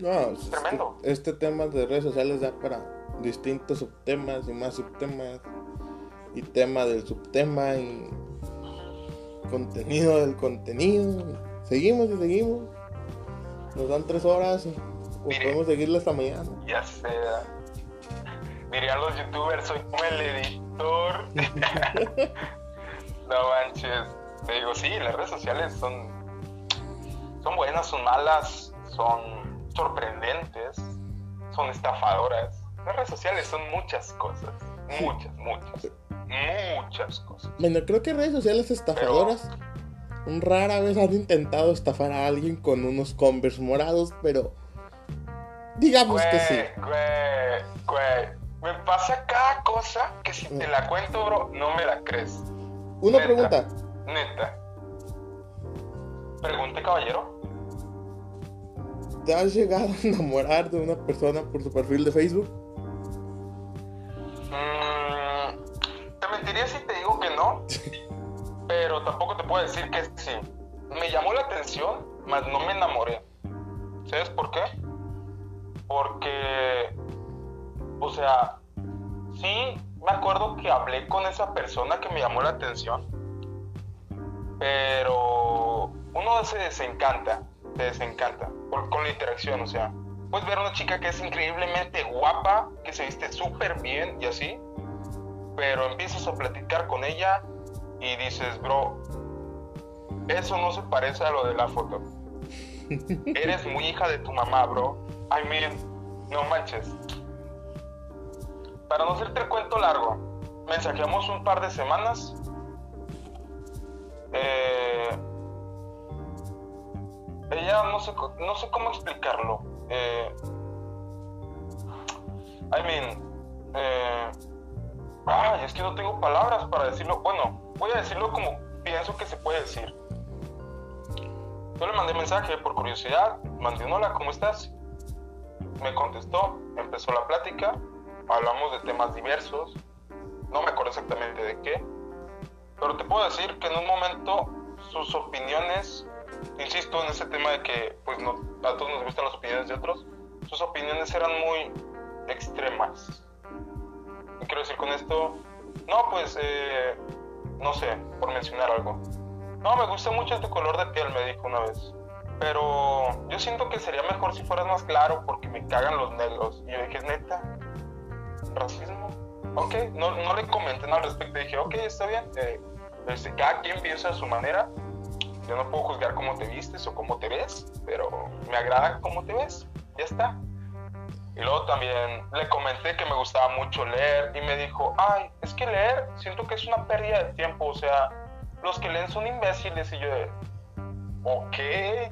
No, es tremendo. Este, este tema de redes sociales da para distintos subtemas y más subtemas y tema del subtema y contenido del contenido. Seguimos y seguimos. Nos dan tres horas. O podemos seguirle hasta mañana. Ya sea. Dirían los youtubers, soy como el editor. no manches. Te digo, sí, las redes sociales son, son buenas, son malas, son sorprendentes, son estafadoras. Las redes sociales son muchas cosas. Muchas, muchas. Muchas cosas. Bueno, creo que redes sociales estafadoras rara vez han intentado estafar a alguien con unos Converse morados, pero digamos que sí. Güey, güey, me pasa cada cosa que si te la cuento, bro, no me la crees. Una pregunta. Neta. Pregunte, caballero. ¿Te has llegado a enamorar de una persona por su perfil de Facebook? Mm, te mentiría si te digo que no. pero tampoco te puedo decir que sí. Me llamó la atención, mas no me enamoré. ¿Sabes por qué? Porque, o sea, sí me acuerdo que hablé con esa persona que me llamó la atención, Pero uno se desencanta, se desencanta con la interacción, o sea, puedes ver a una chica que es increíblemente guapa, que se viste súper bien y así, pero empiezas a platicar con ella y dices, bro, eso no se parece a lo de la foto. Eres muy hija de tu mamá, bro. I mean, no manches. Para no hacerte el cuento largo, mensajeamos un par de semanas. Eh, ella no sé, no sé cómo explicarlo. Eh, I mean, eh, ay, es que no tengo palabras para decirlo. Bueno, voy a decirlo como pienso que se puede decir. Yo le mandé mensaje por curiosidad, mandé un hola, ¿cómo estás? Me contestó, empezó la plática, hablamos de temas diversos, no me acuerdo exactamente de qué, pero te puedo decir que en un momento sus opiniones, insisto en ese tema de que pues no, a todos nos gustan las opiniones de otros, sus opiniones eran muy extremas. ¿Qué quiero decir con esto? No, pues, eh, no sé, por mencionar algo no, me gusta mucho este color de piel, me dijo una vez. Pero yo siento que sería mejor si fueras más claro porque me cagan los negros. Y yo dije, neta, racismo. Ok, no, no le comenten al respecto. Dije, ok, está bien. Eh, este, cada quien piensa a su manera. Yo no puedo juzgar cómo te vistes o cómo te ves, pero me agrada cómo te ves. Ya está. Y luego también le comenté que me gustaba mucho leer y me dijo, ay, es que leer siento que es una pérdida de tiempo. O sea, los que leen son imbéciles y yo de, ok,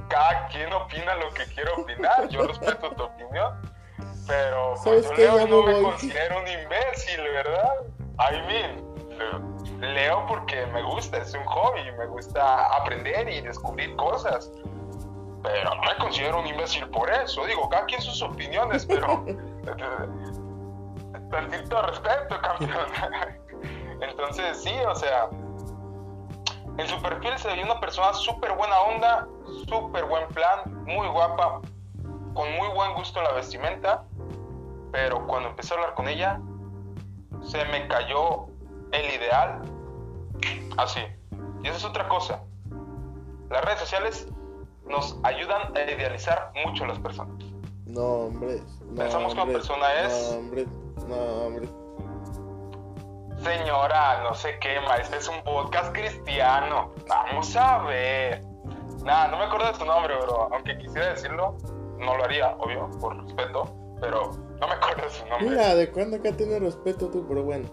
cada quien opina lo que quiere opinar, yo respeto tu opinión, pero pues, yo leo no me considero un imbécil, ¿verdad? I mean, leo porque me gusta, es un hobby, me gusta aprender y descubrir cosas. Pero no me considero un imbécil por eso. Digo, cada quien sus opiniones, pero. tantito respeto, campeón. Entonces, sí, o sea, en su perfil se veía una persona súper buena onda, súper buen plan, muy guapa, con muy buen gusto la vestimenta, pero cuando empecé a hablar con ella, se me cayó el ideal así. Y esa es otra cosa. Las redes sociales nos ayudan a idealizar mucho a las personas. No, hombre. Pensamos que una persona es. No, hombre. No, hombre Señora, no sé qué, este es un podcast cristiano. Vamos a ver. Nada, no me acuerdo de tu nombre, bro. Aunque quisiera decirlo, no lo haría, obvio, por respeto. Pero no me acuerdo de su nombre. Mira, ¿de cuándo acá tienes respeto tú? Pero bueno.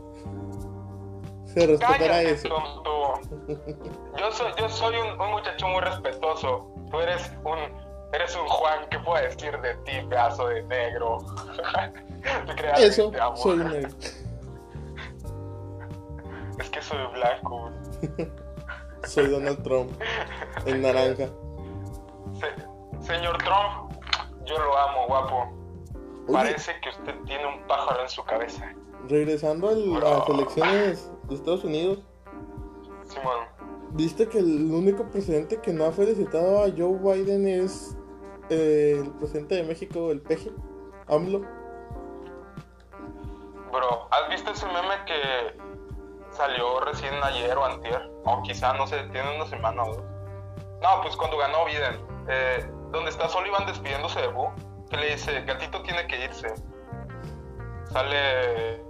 Se respetará eso. Yo soy, yo soy un, muchacho muy respetuoso. Tú eres un, eres un Juan. ¿Qué puedo decir de ti, pedazo de negro? eso, soy negro. Es que soy blanco. soy Donald Trump, en naranja. señor Trump, yo lo amo, guapo. Parece que usted tiene un pájaro en su cabeza. Regresando a las elecciones de Estados Unidos. Simón. ¿Viste que el único presidente que no ha felicitado a Joe Biden es eh, el presidente de México, el peje, AMLO? Bro, ¿has visto ese meme que salió recién ayer o antier, o quizá, no sé, tiene una semana o dos. No, pues cuando ganó Biden, eh, donde está Sullivan despidiéndose de Boo, que le dice, gatito tiene que irse. Sale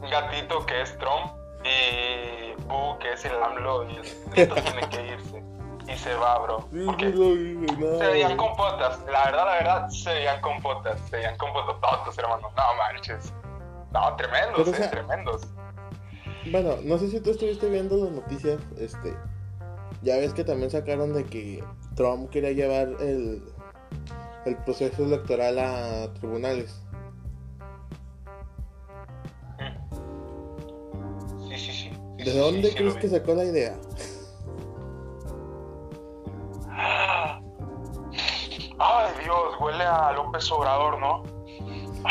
gatito que es Trump y Boo que es el AMLO y el gatito tiene que irse. Y se va, bro. Porque se veían compotas, la verdad, la verdad, se veían compotas, se veían compotototos, hermano. No manches. No, tremendos, eh, tremendos. Bueno, no sé si tú estuviste viendo las noticias, este, ya ves que también sacaron de que Trump quería llevar el, el proceso electoral a tribunales. ¿De dónde crees que sacó la idea? Ay, Dios, huele a López Obrador, ¿no?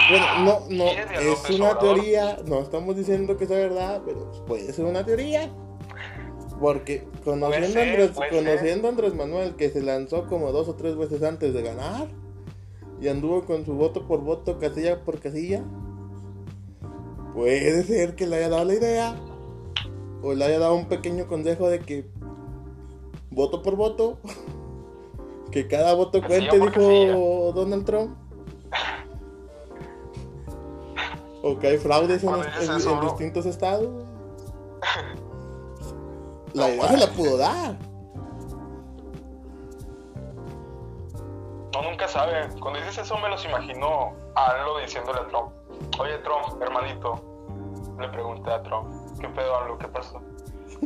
Bueno, no, no, es una teoría, no estamos diciendo que sea verdad, pero puede ser una teoría. Porque conociendo, a Andrés, conociendo Andrés Manuel, que se lanzó como dos o tres veces antes de ganar, y anduvo con su voto por voto, casilla por casilla, puede ser que le haya dado la idea, o le haya dado un pequeño consejo de que voto por voto. Que cada voto Casilla cuente, dijo. Donald Trump. O que hay fraudes en, distintos estados. La idea se la pudo dar. No, nunca sabe. Cuando dices eso me los imagino a AMLO diciéndole a Trump. Oye, Trump, hermanito. Le pregunté a Trump. ¿Qué pedo, AMLO? ¿Qué pasó?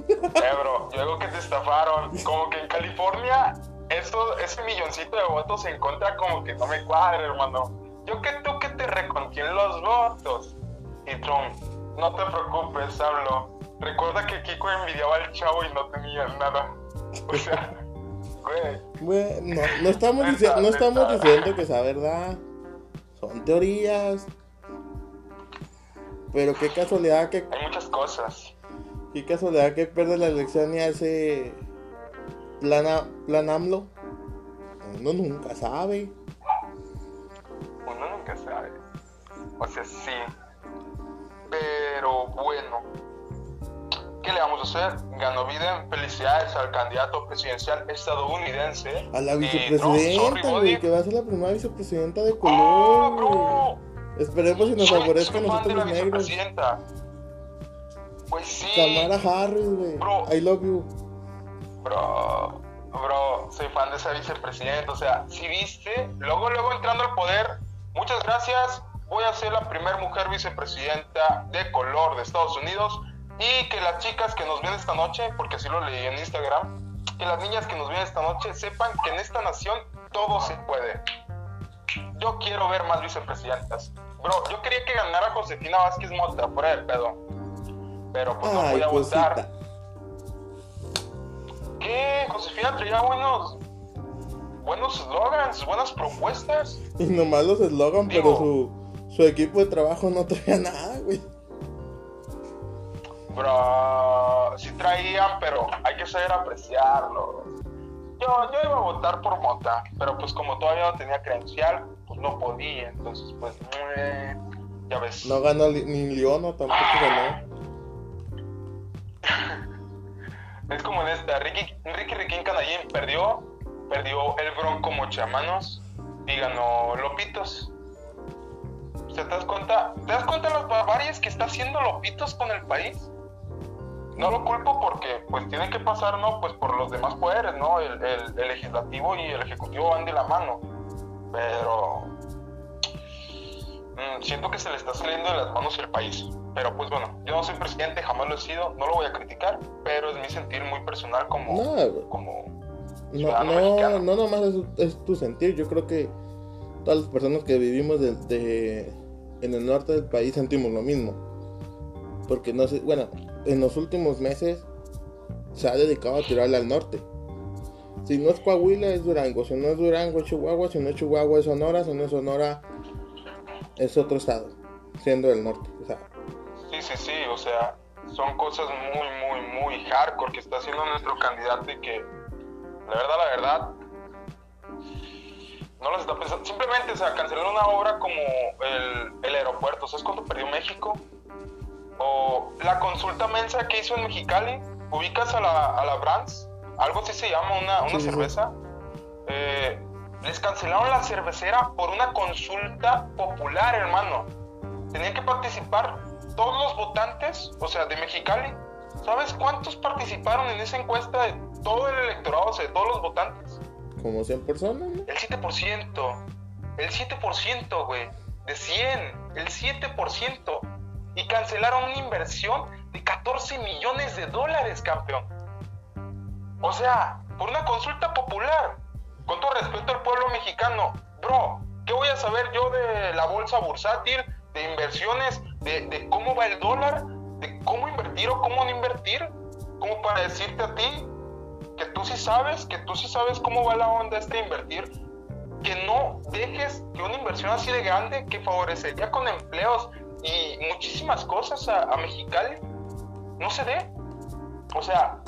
eh, bro, yo digo que te estafaron. Como que en California, esto, ese milloncito de votos en contra como que no me cuadra, hermano. Yo que tú que te recontienen los votos. Y Trump, no te preocupes, AMLO. Recuerda que Kiko envidiaba al chavo y no tenía nada. O sea, güey. Bueno, no, no estamos, Neta, no estamos neta. diciendo que sea verdad. Son teorías. Pero qué casualidad que, Hay muchas cosas. qué casualidad que pierde la elección y hace plan, a- plan AMLO. Uno nunca sabe. Uno nunca sabe. O sea, sí. Pero bueno. ¿Qué le vamos a hacer? Ganó Biden. Felicidades al candidato presidencial estadounidense. A la Y Trump, vicepresidenta, sorry, güey, que va a ser la primera vicepresidenta de ¡Oh, color. güey. Esperemos si nos Soy- favorezca a soy fan nosotros de la los negros. Pues sí. Tamara Harris, güey. Bro. I love you. Bro, bro, soy fan de esa vicepresidenta. O sea, si viste, luego, luego entrando al poder, muchas gracias. Voy a ser la primera mujer vicepresidenta de color de Estados Unidos. Y que las chicas que nos ven esta noche, porque así lo leí en Instagram, que las niñas que nos ven esta noche sepan que en esta nación todo se puede. Yo quiero ver más vicepresidentas. Bro, yo quería que ganara Josefina Vázquez Mota, fuera de pedo. Pero pues no voy a votar. ¿Qué? Josefina traía buenos buenos slogans, buenas propuestas. Y nomás los eslogan, pero su, su equipo de trabajo no traía nada, güey. Bro, sí traían, pero hay que saber apreciarlo. Yo, yo iba a votar por Mota, pero pues como todavía no tenía credencial, no podía. Entonces, pues, eh, ya ves. No ganó li- ni Leono, tampoco ganó. Es como en esta, Ricky, Ricky Riquín Canallín perdió, perdió el Bronco Mochamanos y ganó Lopitos. O sea, ¿te das cuenta? ¿Te das cuenta de las barbarias que está haciendo Lopitos con el país? No lo culpo porque pues tiene que pasar, ¿no? Pues por los demás poderes, ¿no? El, el- el legislativo y el ejecutivo van de la mano. Pero mm, siento que se le está saliendo de las manos el país. Pero pues bueno, yo no soy presidente, jamás lo he sido, no lo voy a criticar, pero es mi sentir muy personal como, No, como No, no, no nomás es, es tu sentir. Yo creo que todas las personas que vivimos de, de- en el norte del país sentimos lo mismo. Porque no sé, bueno, en los últimos meses se ha dedicado a tirarle al norte. Si no es Coahuila, es Durango. Si no es Durango, es Chihuahua. Si no es Chihuahua, es Sonora. Si no es Sonora, es otro estado, siendo el norte. O sea, Sí, sí, sí, o sea, son cosas muy, muy, muy hardcore que está haciendo nuestro candidato y que, la verdad, la verdad, no las está pensando. Simplemente, o sea, cancelar una obra como el, el aeropuerto, ¿sabes cuánto perdió México? O la consulta mensa que hizo en Mexicali, ubicas a la, a la Brands, algo así se llama, una, una Sí, sí, sí. cerveza. Eh, les cancelaron la cervecera por una consulta popular, hermano. Tenían que participar todos los votantes, o sea, de Mexicali. ¿Sabes cuántos participaron en esa encuesta de todo el electorado, o sea, de todos los votantes? como 100 personas, ¿no? El 7%. El 7%, güey. De 100. El 7%. Y cancelaron una inversión de 14 millones de dólares, campeón. O sea, por una consulta popular. Con todo respeto al pueblo mexicano. Bro, ¿qué voy a saber yo de la bolsa bursátil? De inversiones, de, de cómo va el dólar, de cómo invertir o cómo no invertir. Como para decirte a ti que tú sí sabes, que tú sí sabes cómo va la onda esta de invertir, que no dejes que una inversión así de grande que favorecería con empleos y muchísimas cosas a, a Mexicali no se dé. O sea,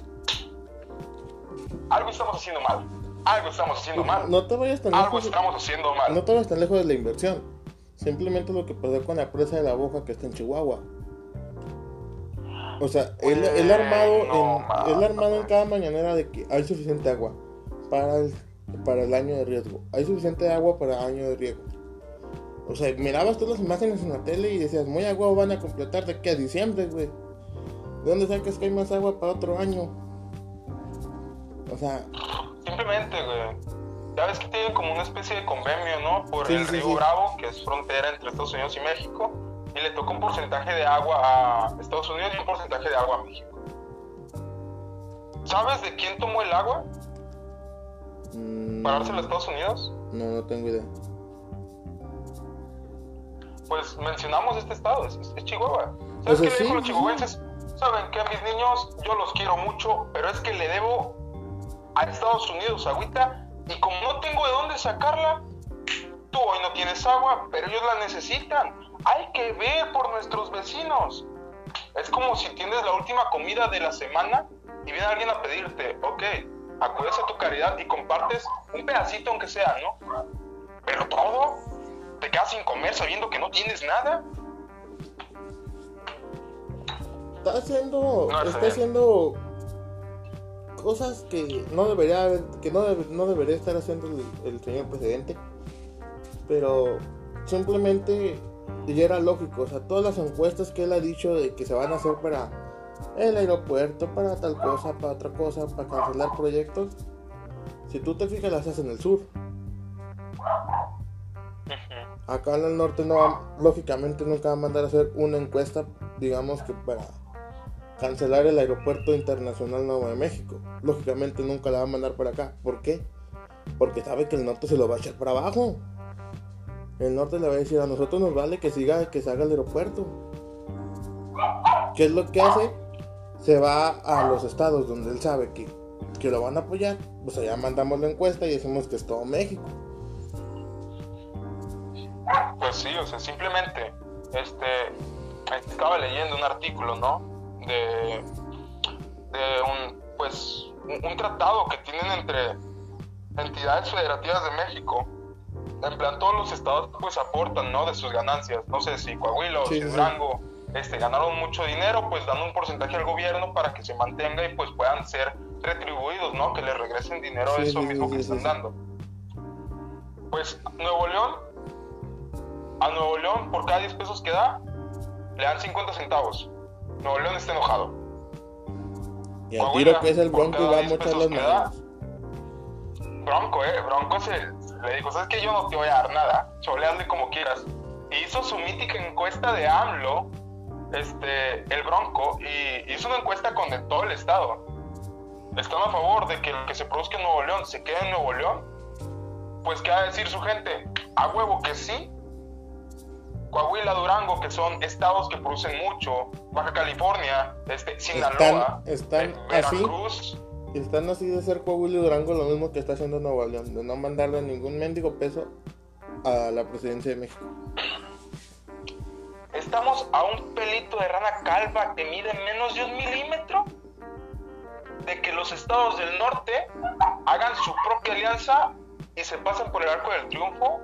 algo estamos haciendo mal. Algo estamos haciendo mal. No te vayas tan Algo lejos. estamos haciendo mal. No te vayas tan lejos de la inversión. Simplemente lo que pasó con la presa de la Boja que está en Chihuahua. O sea, él, él armado, en, él armado en cada mañanera de que hay suficiente agua para el, para el año de riesgo. Hay suficiente agua para el año de riesgo. O sea, mirabas todas las imágenes en la tele y decías, muy agua van a completar de que a diciembre, güey. ¿De dónde sacas que hay más agua para otro año? O sea... Simplemente, güey. Ya ves que tienen como una especie de convenio, ¿no? Por el río Bravo, que es frontera entre Estados Unidos y México. Y le toca un porcentaje de agua a Estados Unidos y un porcentaje de agua a México. ¿Sabes de quién tomó el agua? Mm, ¿Para a Estados Unidos? No, no tengo idea. Pues mencionamos este estado, es, Chihuahua. ¿Sabes qué le dijo los chihuahuenses? Saben que a mis niños yo los quiero mucho, pero es que le debo a Estados Unidos agüita y como no tengo de dónde sacarla, tú hoy no tienes agua, pero ellos la necesitan. Hay que ver por nuestros vecinos. Es como si tienes la última comida de la semana y viene alguien a pedirte, ok, acudes a tu caridad y compartes un pedacito aunque sea, ¿no? Pero todo, te quedas sin comer sabiendo que no tienes nada. Está haciendo, está haciendo cosas que no debería que no, no debería estar haciendo el, señor presidente pero simplemente ya era lógico o sea todas las encuestas que él ha dicho de que se van a hacer para el aeropuerto para tal cosa para otra cosa para cancelar proyectos si tú te fijas las haces en el sur. Acá en el norte no lógicamente nunca va a mandar a hacer una encuesta digamos que para cancelar el aeropuerto internacional Nuevo de México. Lógicamente nunca la va a mandar para acá. ¿Por qué? Porque sabe que el norte se lo va a echar para abajo. El norte le va a decir a nosotros nos vale que siga, que se haga el aeropuerto. ¿Qué es lo que hace? Se va a los estados donde él sabe que, que lo van a apoyar. Pues allá mandamos la encuesta y decimos que es todo México. Pues sí, o sea, simplemente, este, estaba leyendo un artículo, ¿no? De, de un, pues, un, tratado que tienen entre entidades federativas de México. En plan, todos los estados pues aportan, ¿no? De sus ganancias. No sé si Coahuila o si Durango este, ganaron mucho dinero, pues dan un porcentaje al gobierno para que se mantenga y pues puedan ser retribuidos, ¿no? Que le regresen dinero a eso mismo que están dando. Pues Nuevo León, a Nuevo León, por cada 10 pesos que da, le dan 50 centavos. Nuevo León está enojado. Y al tiro que es el Bronco y va a mochar las manos. Bronco, eh, Bronco se le dijo, ¿sabes que Yo no te voy a dar nada, choleando como quieras. hizo su mítica encuesta de AMLO, este, el Bronco, y hizo una encuesta con todo el estado. Están a favor de que lo que se produzca en Nuevo León se quede en Nuevo León. Pues, ¿qué va a decir su gente? A huevo que sí, Coahuila, Durango, que son estados que producen mucho, Baja California, este, Sinaloa, están, están Veracruz. Así, están así de ser Coahuila y Durango lo mismo que está haciendo Nuevo León, de no mandarle ningún mendigo peso a la presidencia de México. Estamos a un pelito de rana calva que mide menos de un milímetro de que los estados del norte hagan su propia alianza y se pasen por el arco del triunfo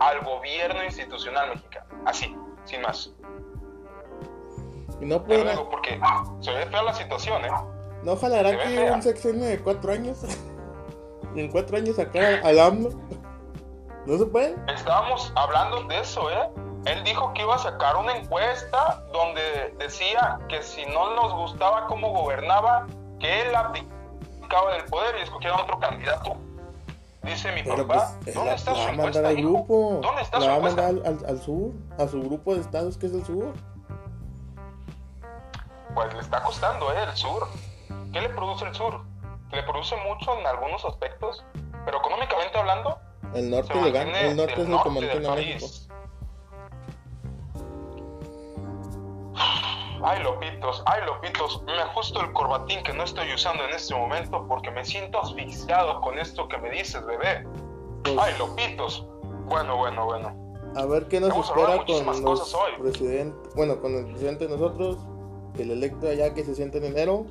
al gobierno institucional mexicano. Así, sin más. Y no puede. porque se ve fea la situación, ¿eh? No jalará que un sexenio de cuatro años. y en cuatro años sacar al AMLO. ¿No se puede? Estábamos hablando de eso, ¿eh? Él dijo que iba a sacar una encuesta donde decía que si no nos gustaba cómo gobernaba, que él abdicaba del poder y escogiera otro candidato. Dice mi papá, pues, ¿dónde está la va a mandar al grupo. ¿Dónde está la va a mandar al, sur, a su grupo de estados que es el sur. Pues le está costando, ¿eh? El sur. ¿Qué le produce el sur? Le produce mucho en algunos aspectos, pero económicamente hablando. El norte gana, el norte es lo que mantiene México. Ay, lopitos, ay, lopitos, me ajusto el corbatín que no estoy usando en este momento porque me siento asfixiado con esto que me dices, bebé. Pues ay, lopitos. Bueno, bueno, bueno. A ver qué nos espera con los presidentes, bueno, con el presidente de nosotros, el electo allá que se siente en enero.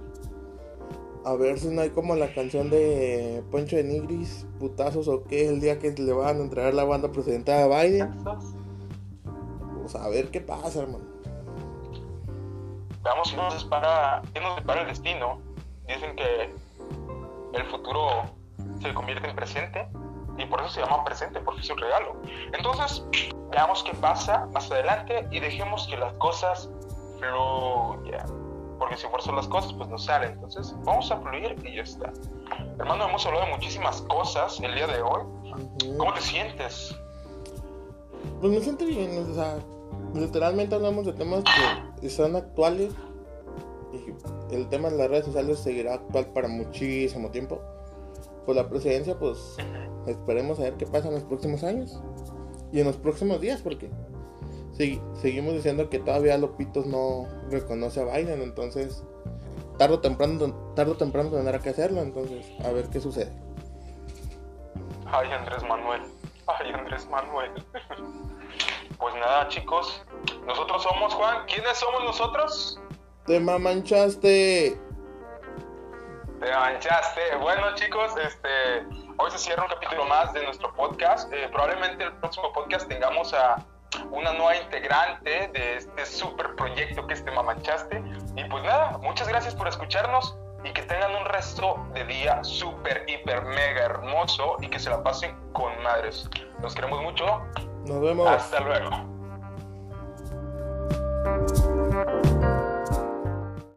A ver si no hay como la canción de Poncho de Nigris, putazos o qué, el día que le van a entregar la banda presidencial a Biden. Vamos a ver qué pasa, hermano. veamos qué nos depara, qué nos depara el destino. Dicen que el futuro se convierte en presente y por eso se llama presente, porque es un regalo. Entonces, veamos qué pasa más adelante y dejemos que las cosas fluyan. Porque si fuerzan las cosas, pues no salen. Entonces, vamos a fluir y ya está. Hermano, hemos hablado de muchísimas cosas el día de hoy. ¿Cómo te sientes? Pues me siento bien, o sea, literalmente hablamos de temas que están actuales y el tema de las redes sociales seguirá actual para muchísimo tiempo. Pues la presidencia, pues esperemos a ver qué pasa en los próximos años y en los próximos días, porque seguimos diciendo que todavía Lopitos no reconoce a Biden, entonces tarde o temprano, tarde o temprano tendrá que hacerlo, entonces a ver qué sucede. Ay, Andrés Manuel. Ay, Andrés Manuel. pues nada, chicos. Nosotros somos, Juan. ¿Quiénes somos nosotros? Te mamanchaste. Te manchaste. Bueno, chicos, este, hoy se cierra un capítulo más de nuestro podcast. Eh, probablemente el próximo podcast tengamos a una nueva integrante de este super proyecto que es Te Mamanchaste. Y pues nada, muchas gracias por escucharnos y que tengan un resto de día súper, hiper, mega hermoso y que se la pasen con madres. Los queremos mucho. Nos vemos. Hasta luego.